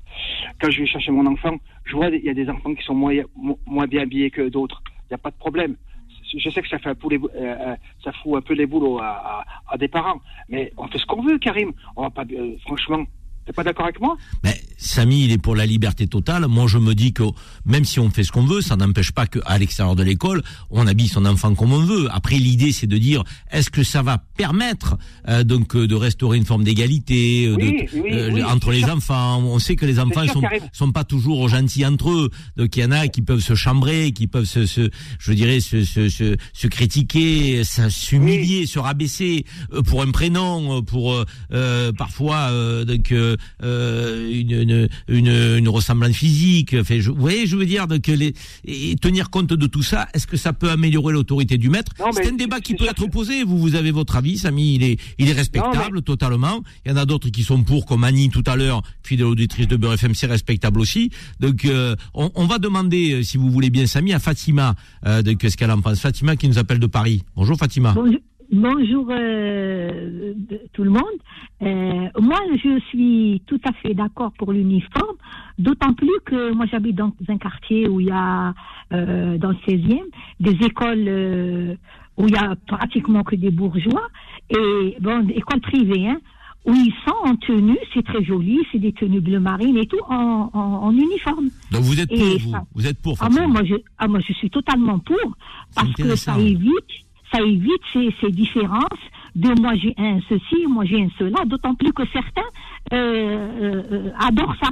Quand je vais chercher mon enfant, je vois il y a des enfants qui sont moins, mo- moins bien habillés que d'autres. Il n'y a pas de problème. Je sais que ça fait un peu euh, euh, ça fout un peu les boulots à, à, à des parents, mais on fait ce qu'on veut, Karim. On va pas, euh, franchement, t'es pas d'accord avec moi? Mais Samy, il est pour la liberté totale. Moi, je me dis que même si on fait ce qu'on veut, ça n'empêche pas qu'à l'extérieur de l'école, on habille son enfant comme on veut. Après, l'idée, c'est de dire, est-ce que ça va permettre euh, donc euh, de restaurer une forme d'égalité euh, de- Oui, oui, euh, oui, entre les sûr. enfants? On sait que les enfants sont sont pas toujours gentils entre eux. Donc il y en a qui peuvent se chambrer, qui peuvent se, se je dirais, se, se, se, se critiquer, s'humilier, se rabaisser euh, pour un prénom, euh, pour parfois euh, donc euh, une, une, une, une ressemblance physique. Enfin, je, vous voyez, je veux dire, donc les, et tenir compte de tout ça, est-ce que ça peut améliorer l'autorité du maître? C'est un débat qui peut être opposé. Vous, vous avez votre avis, Samy, il est, il est respectable totalement. Il y en a d'autres qui sont pour, comme Annie tout à l'heure, fidèle auditrice de Beurre FM, c'est respectable aussi. Donc, euh, on, on va demander, euh, si vous voulez bien, Samy, à Fatima, euh, de ce qu'elle en pense. Fatima qui nous appelle de Paris. Bonjour Fatima. Bonjour, bonjour, euh, de- tout le monde. Euh, moi, je suis tout à fait d'accord pour l'uniforme, d'autant plus que moi, j'habite dans un quartier où il y a, euh, dans le 16e, des écoles où il y a pratiquement que des bourgeois, et bon, des écoles privées, hein, où ils sont en tenue, c'est très joli, c'est des tenues bleu marine et tout, en, en, en uniforme. Donc vous êtes Et pour, vous. ça- Vous êtes pour, Ah, moi, moi, je, ah, moi, je suis totalement pour, parce que ça évite, ça évite ces, ces différences de moi j'ai un ceci, moi j'ai un cela, d'autant plus que certains euh, euh, euh, adorent ça.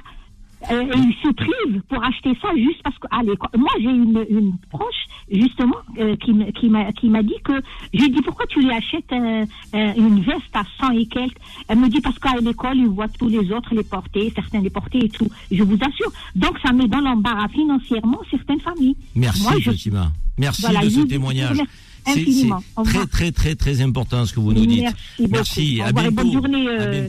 Euh, et ils se privent pour acheter ça juste parce que à l'école. Moi, j'ai une, une proche justement euh, qui me- qui m'a qui m'a dit que j'ai dit pourquoi tu lui achètes un- un- une veste à 100 et quelques? Elle me dit parce qu'à l'école ils voient tous les autres les porter, certains les porter et tout. Je vous assure. Donc ça met dans l'embarras financièrement certaines familles. Merci Moi, je- Fatima. Merci Voilà, de je ce je témoignage. Infiniment. C'est très très très très important ce que vous nous dites. Merci à bientôt. bonne journée, à euh,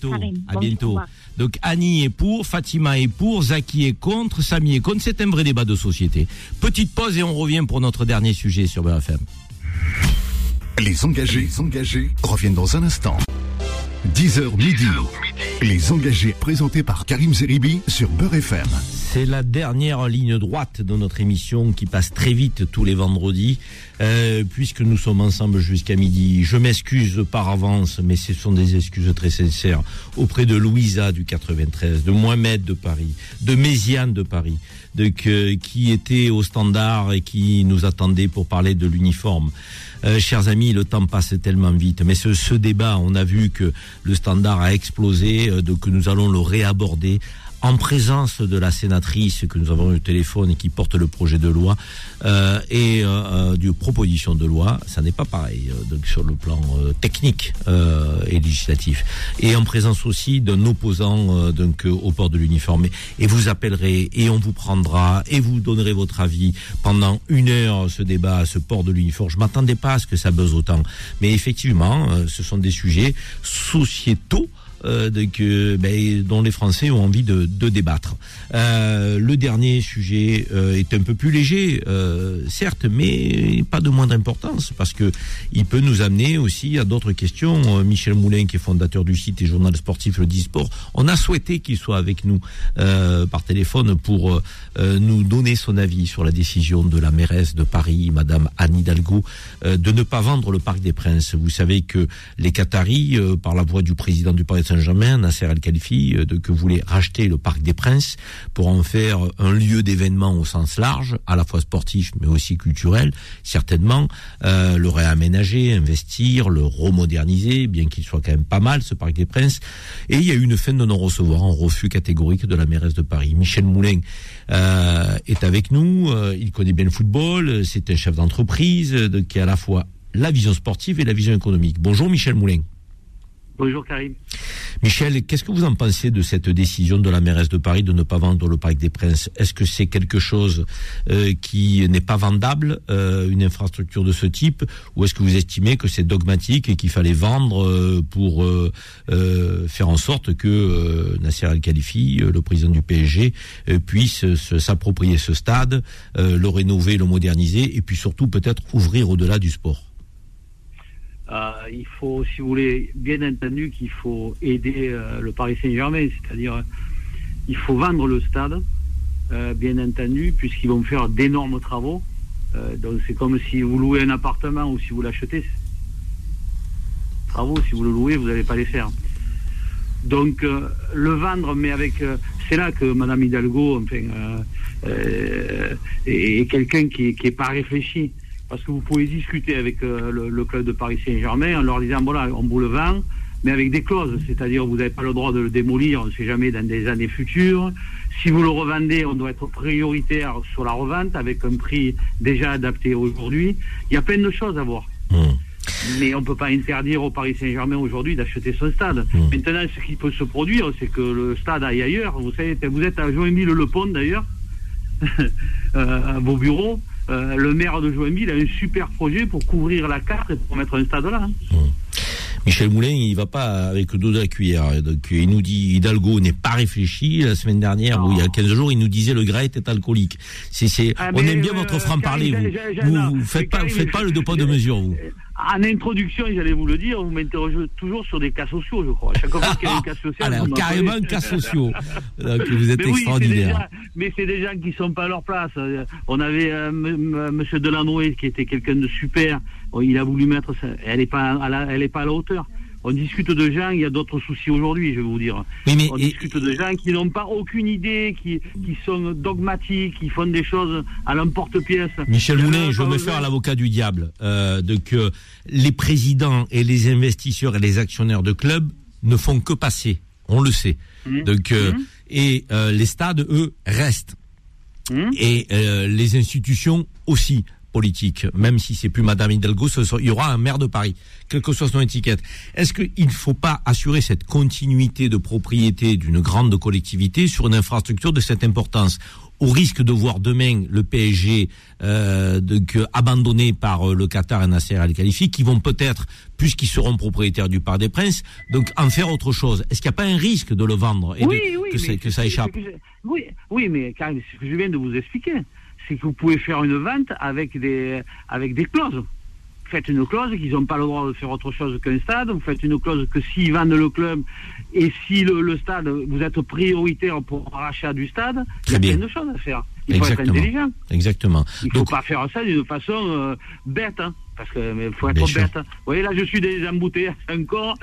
bientôt. À. Donc Annie est pour, Fatima est pour, Zaki est contre, Samy est contre. C'est un vrai débat de société. Petite pause et on revient pour notre dernier sujet sur BFM. Les engagés, les engagés reviennent dans un instant. 10h midi. Les engagés présentés par Karim Zeribi sur Beurre FM. C'est la dernière ligne droite de notre émission qui passe très vite tous les vendredis, euh, puisque nous sommes ensemble jusqu'à midi. Je m'excuse par avance, mais ce sont des excuses très sincères auprès de Louisa du 93, de Mohamed de Paris, de Méziane de Paris, de, qui était au standard et qui nous attendait pour parler de l'uniforme. Euh, chers amis, le temps passe tellement vite. Mais ce, ce débat, on a vu que le standard a explosé, euh, que nous allons le réaborder en présence de la sénatrice que nous avons eu au téléphone et qui porte le projet de loi euh, et euh, euh, du proposition de loi, ça n'est pas pareil euh, donc sur le plan euh, technique euh, et législatif. Et en présence aussi d'un opposant donc au port de l'uniforme. Et vous appellerez et on vous prendra et vous donnerez votre avis pendant une heure ce débat ce port de l'uniforme. Je m'attendais pas à ce que ça buzz autant, mais effectivement, ce sont des sujets sociétaux euh, de que, ben, dont les Français ont envie de, de débattre. Euh, le dernier sujet euh, est un peu plus léger, euh, certes, mais pas de moindre importance parce que il peut nous amener aussi à d'autres questions. Euh, Michel Moulin, qui est fondateur du site et journal sportif Le Disport, on a souhaité qu'il soit avec nous euh, par téléphone pour nous donner son avis sur la décision de la mairesse de Paris, Madame Anne Hidalgo, de ne pas vendre le Parc des Princes. Vous savez que les Qataris, par la voix du président du Paris Saint-Germain, Nasser El Khelaifi, euh, de, que voulait racheter le Parc des Princes pour en faire un lieu d'événement au sens large, à la fois sportif mais aussi culturel, certainement euh, le réaménager, investir, le remoderniser, bien qu'il soit quand même pas mal ce Parc des Princes. Et il y a eu une fin de non-recevoir, un refus catégorique de la mairesse de Paris. Michel Moulin euh, est avec nous, il connaît bien le football, c'est un chef d'entreprise de- qui a à la fois la vision sportive et la vision économique. Bonjour Michel Moulin. Bonjour Karim. Michel, qu'est-ce que vous en pensez de cette décision de la mairesse de Paris de ne pas vendre le Parc des Princes? Est-ce que c'est quelque chose euh, qui n'est pas vendable, euh, une infrastructure de ce type, ou est-ce que vous estimez que c'est dogmatique et qu'il fallait vendre euh, pour faire en sorte que Nasser Al Khelaifi, euh, le président du PSG, puisse se- s'approprier ce stade, le rénover, le moderniser, et puis surtout peut-être ouvrir au-delà du sport? Euh, il faut, si vous voulez, bien entendu qu'il faut aider euh, le Paris Saint-Germain, c'est-à-dire il faut vendre le stade, euh, bien entendu, puisqu'ils vont faire d'énormes travaux. Donc c'est comme si vous louez un appartement ou si vous l'achetez. Travaux, si vous le louez, vous n'allez pas les faire. Donc le vendre, mais avec, c'est là que Madame Hidalgo, enfin, est quelqu'un qui n'est pas réfléchi. Parce que vous pouvez discuter avec euh, le, le club de Paris Saint-Germain en leur disant voilà, on vous le vend, mais avec des clauses, c'est-à-dire vous n'avez pas le droit de le démolir, on ne sait jamais dans des années futures. Si vous le revendez, on doit être prioritaire sur la revente avec un prix déjà adapté aujourd'hui. Il y a plein de choses à voir. Mais on ne peut pas interdire au Paris Saint-Germain aujourd'hui d'acheter son stade. Maintenant, ce qui peut se produire, c'est que le stade aille ailleurs. Vous savez, vous êtes à Joinville-le-Pont d'ailleurs, euh, à vos bureaux. Euh, le maire de Joinville a un super projet pour couvrir la carte et pour mettre un stade là. hein. Michel Moulin, il va pas avec le dos de la cuillère. Donc, il nous dit Hidalgo n'est pas réfléchi. La semaine dernière, ou il y a 15 jours, il nous disait le gras était alcoolique. C'est, c'est, Ah, on aime bien euh, votre franc-parler, vous. Vous, non, vous faites pas, vous faites pas le deux poids de mesure, vous. En introduction, j'allais vous le dire, vous m'interrogez toujours sur des cas sociaux, je crois. Chaque fois qu'il y a un cas social, Alors, carrément cas sociaux. Donc, vous êtes Mais oui, extraordinaire. mais c'est des gens qui sont pas à leur place. Euh, On avait euh, m- m- Monsieur Delanoë qui était quelqu'un de super. Il a voulu mettre, ça- elle est pas, à la, elle est pas à la hauteur. On discute de gens, il y a d'autres soucis aujourd'hui, je vais vous dire. on discute de gens qui n'ont pas aucune idée, qui, qui sont dogmatiques, qui font des choses à l'emporte-pièce. Michel un je veux par me faire l'avocat du diable. Euh, de que les présidents et les investisseurs et les actionnaires de clubs ne font que passer. On le sait. Mmh. Donc, euh, et euh, les stades, eux, restent. Mmh. Et euh, les institutions aussi politiques. Même si c'est plus Madame Hidalgo, ce sera- il y aura un maire de Paris, quelle que soit son étiquette. Est-ce qu'il ne faut pas assurer cette continuité de propriété d'une grande collectivité sur une infrastructure de cette importance? Au risque de voir demain le PSG euh, donc, abandonné par euh, le Qatar et Nasser Al Khalifi, qui vont peut-être, puisqu'ils seront propriétaires du Parc des Princes, donc en faire autre chose. Est-ce qu'il n'y a pas un risque de le vendre et oui, de- oui, que, ça, que ça c'est- échappe c'est que je- Oui, oui, mais quand ce que je viens de vous expliquer, c'est que vous pouvez faire une vente avec des, avec des clauses. Faites une clause qu'ils n'ont pas le droit de faire autre chose qu'un stade. Vous faites une clause que s'ils vendent le club et si le, le stade, vous êtes prioritaire pour rachat du stade, il y Très a bien. plein de choses à faire. Il faut Exactement. être intelligent. Exactement. Il ne faut pas faire ça d'une façon euh, bête, hein, parce qu'il faut être bête. hein. Vous voyez, là, je suis des embouteillages encore.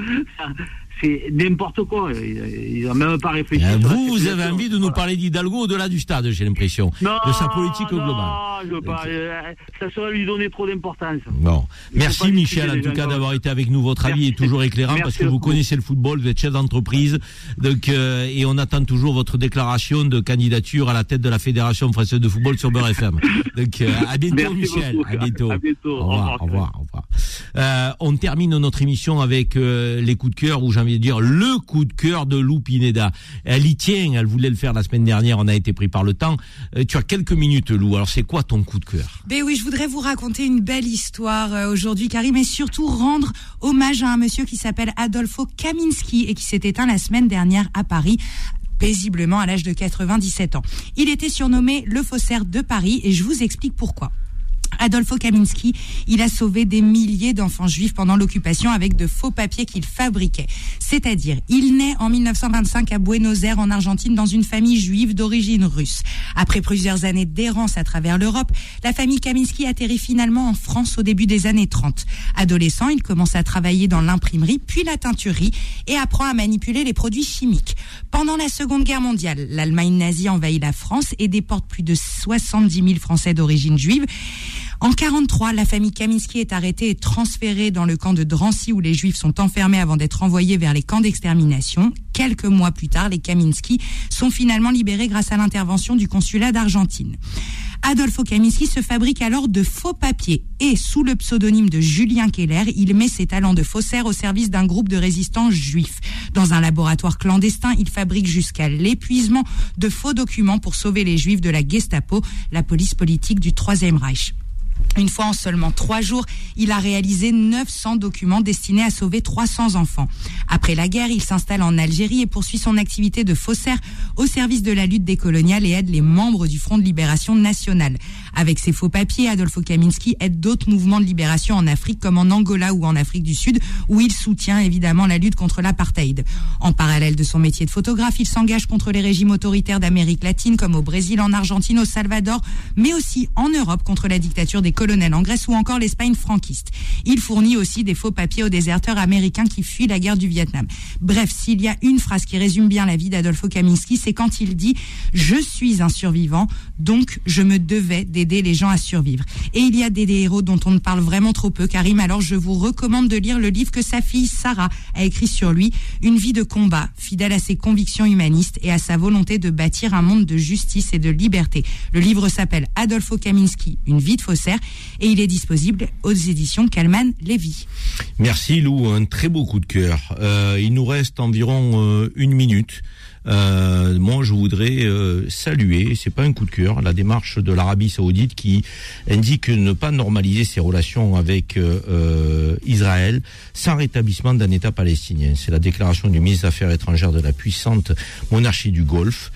C'est n'importe quoi. Ils n'ont même pas réfléchi. Eh, Vous, vous avez envie de nous parler d'Hidalgo au-delà du stade, j'ai l'impression, de sa politique non, globale. je veux pas, euh, ça serait lui donner trop d'importance. Bon, Il merci Michel en tout gens cas d'avoir été avec nous. Votre avis est toujours éclairant Merci parce que vous connaissez le football, vous êtes chef d'entreprise, donc euh, et on attend toujours votre déclaration de candidature à la tête de la fédération française de football sur Beurre FM. Donc euh, à bientôt Merci Michel, beaucoup. à bientôt. À bientôt. Au revoir, au revoir, au revoir. On termine notre émission avec les coups de cœur, j'ai dire le coup de cœur de Lou Pineda. Elle y tient, elle voulait le faire la semaine dernière, on a été pris par le temps. Euh, tu as quelques minutes Lou, alors c'est quoi ton coup de cœur? Ben oui, je voudrais vous raconter une belle histoire euh, aujourd'hui, Karim, et surtout rendre hommage à un monsieur qui s'appelle Adolfo Kaminski et qui s'est éteint la semaine dernière à Paris paisiblement à l'âge de 97 ans. Il était surnommé le faussaire de Paris et je vous explique pourquoi. Adolfo Kaminski, il a sauvé des milliers d'enfants juifs pendant l'occupation avec de faux papiers qu'il fabriquait. C'est-à-dire, il naît en 1925 à Buenos Aires en Argentine dans une famille juive d'origine russe. Après plusieurs années d'errance à travers l'Europe, la famille Kaminski atterrit finalement en France au début des années 30. Adolescent, il commence à travailler dans l'imprimerie, puis la teinturerie et apprend à manipuler les produits chimiques. Pendant la Seconde Guerre mondiale, l'Allemagne nazie envahit la France et déporte plus de 70 000 Français d'origine juive. En 43, la famille Kaminski est arrêtée et transférée dans le camp de Drancy où les Juifs sont enfermés avant d'être envoyés vers les camps d'extermination. Quelques mois plus tard, les Kaminski sont finalement libérés grâce à l'intervention du consulat d'Argentine. Adolfo Kaminski se fabrique alors de faux papiers et, sous le pseudonyme de Julien Keller, il met ses talents de faussaire au service d'un groupe de résistants juifs. Dans un laboratoire clandestin, il fabrique jusqu'à l'épuisement de faux documents pour sauver les juifs de la Gestapo, la police politique du Troisième Reich. Une fois en seulement trois jours, il a réalisé 900 documents destinés à sauver 300 enfants. Après la guerre, il s'installe en Algérie et poursuit son activité de faussaire au service de la lutte décoloniale et aide les membres du Front de libération nationale. Avec ses faux papiers, Adolfo Kaminski aide d'autres mouvements de libération en Afrique comme en Angola ou en Afrique du Sud où il soutient évidemment la lutte contre l'apartheid. En parallèle de son métier de photographe, il s'engage contre les régimes autoritaires d'Amérique latine comme au Brésil, en Argentine, au Salvador, mais aussi en Europe contre la dictature des colonels en Grèce ou encore l'Espagne franquiste. Il fournit aussi des faux papiers aux déserteurs américains qui fuient la guerre du Vietnam. Bref, s'il y a une phrase qui résume bien la vie d'Adolfo Kaminski, c'est quand il dit « Je suis un survivant, donc je me devais d'aider les gens à survivre ». Et il y a des, héros dont on ne parle vraiment trop peu, Karim, alors je vous recommande de lire le livre que sa fille Sarah a écrit sur lui, Une vie de combat, fidèle à ses convictions humanistes et à sa volonté de bâtir un monde de justice et de liberté. Le livre s'appelle Adolfo Kaminski, Une vie de faussaire et il est disponible aux éditions Kalman Lévy. Merci Lou, un très beau coup de cœur. Euh, il nous reste environ euh, une minute. Euh, moi, je voudrais euh, saluer, c'est pas un coup de cœur, la démarche de l'Arabie Saoudite qui indique ne pas normaliser ses relations avec euh, Israël sans rétablissement d'un État palestinien. C'est la déclaration du ministre des Affaires étrangères de la puissante monarchie du Golfe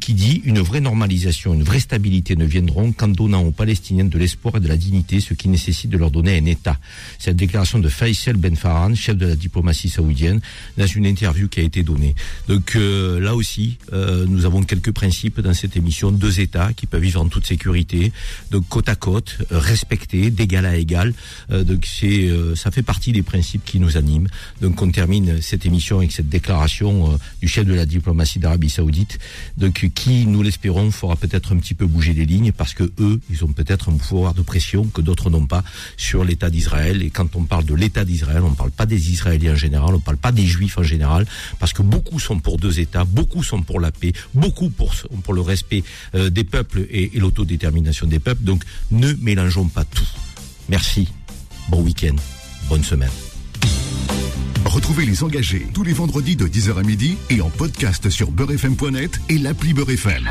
qui dit une vraie normalisation, une vraie stabilité ne viendront qu'en donnant aux Palestiniens de l'espoir et de la dignité, ce qui nécessite de leur donner un État. C'est la déclaration de Faisal Ben Farhan, chef de la diplomatie saoudienne, dans une interview qui a été donnée. Donc là aussi, euh, nous avons quelques principes dans cette émission. Deux États qui peuvent vivre en toute sécurité, donc côte à côte, euh, respectés, d'égal à égal. Euh, donc c'est, ça fait partie des principes qui nous animent. Donc on termine cette émission avec cette déclaration du chef de la diplomatie d'Arabie Saoudite, donc qui, nous l'espérons, fera peut-être un petit peu bouger les lignes parce que eux, ils ont peut-être un pouvoir de pression que d'autres n'ont pas sur l'État d'Israël. Et quand on parle de l'État d'Israël, on ne parle pas des Israéliens en général, on ne parle pas des Juifs en général, parce que beaucoup sont pour deux États beaucoup sont pour la paix, beaucoup pour, pour le respect euh, des peuples et, l'autodétermination des peuples. Donc ne mélangeons pas tout. Merci. Bon week-end. Bonne semaine. Retrouvez les engagés tous les vendredis de 10h à midi et en podcast sur beurrefm.net et. L'appli Beurrefm.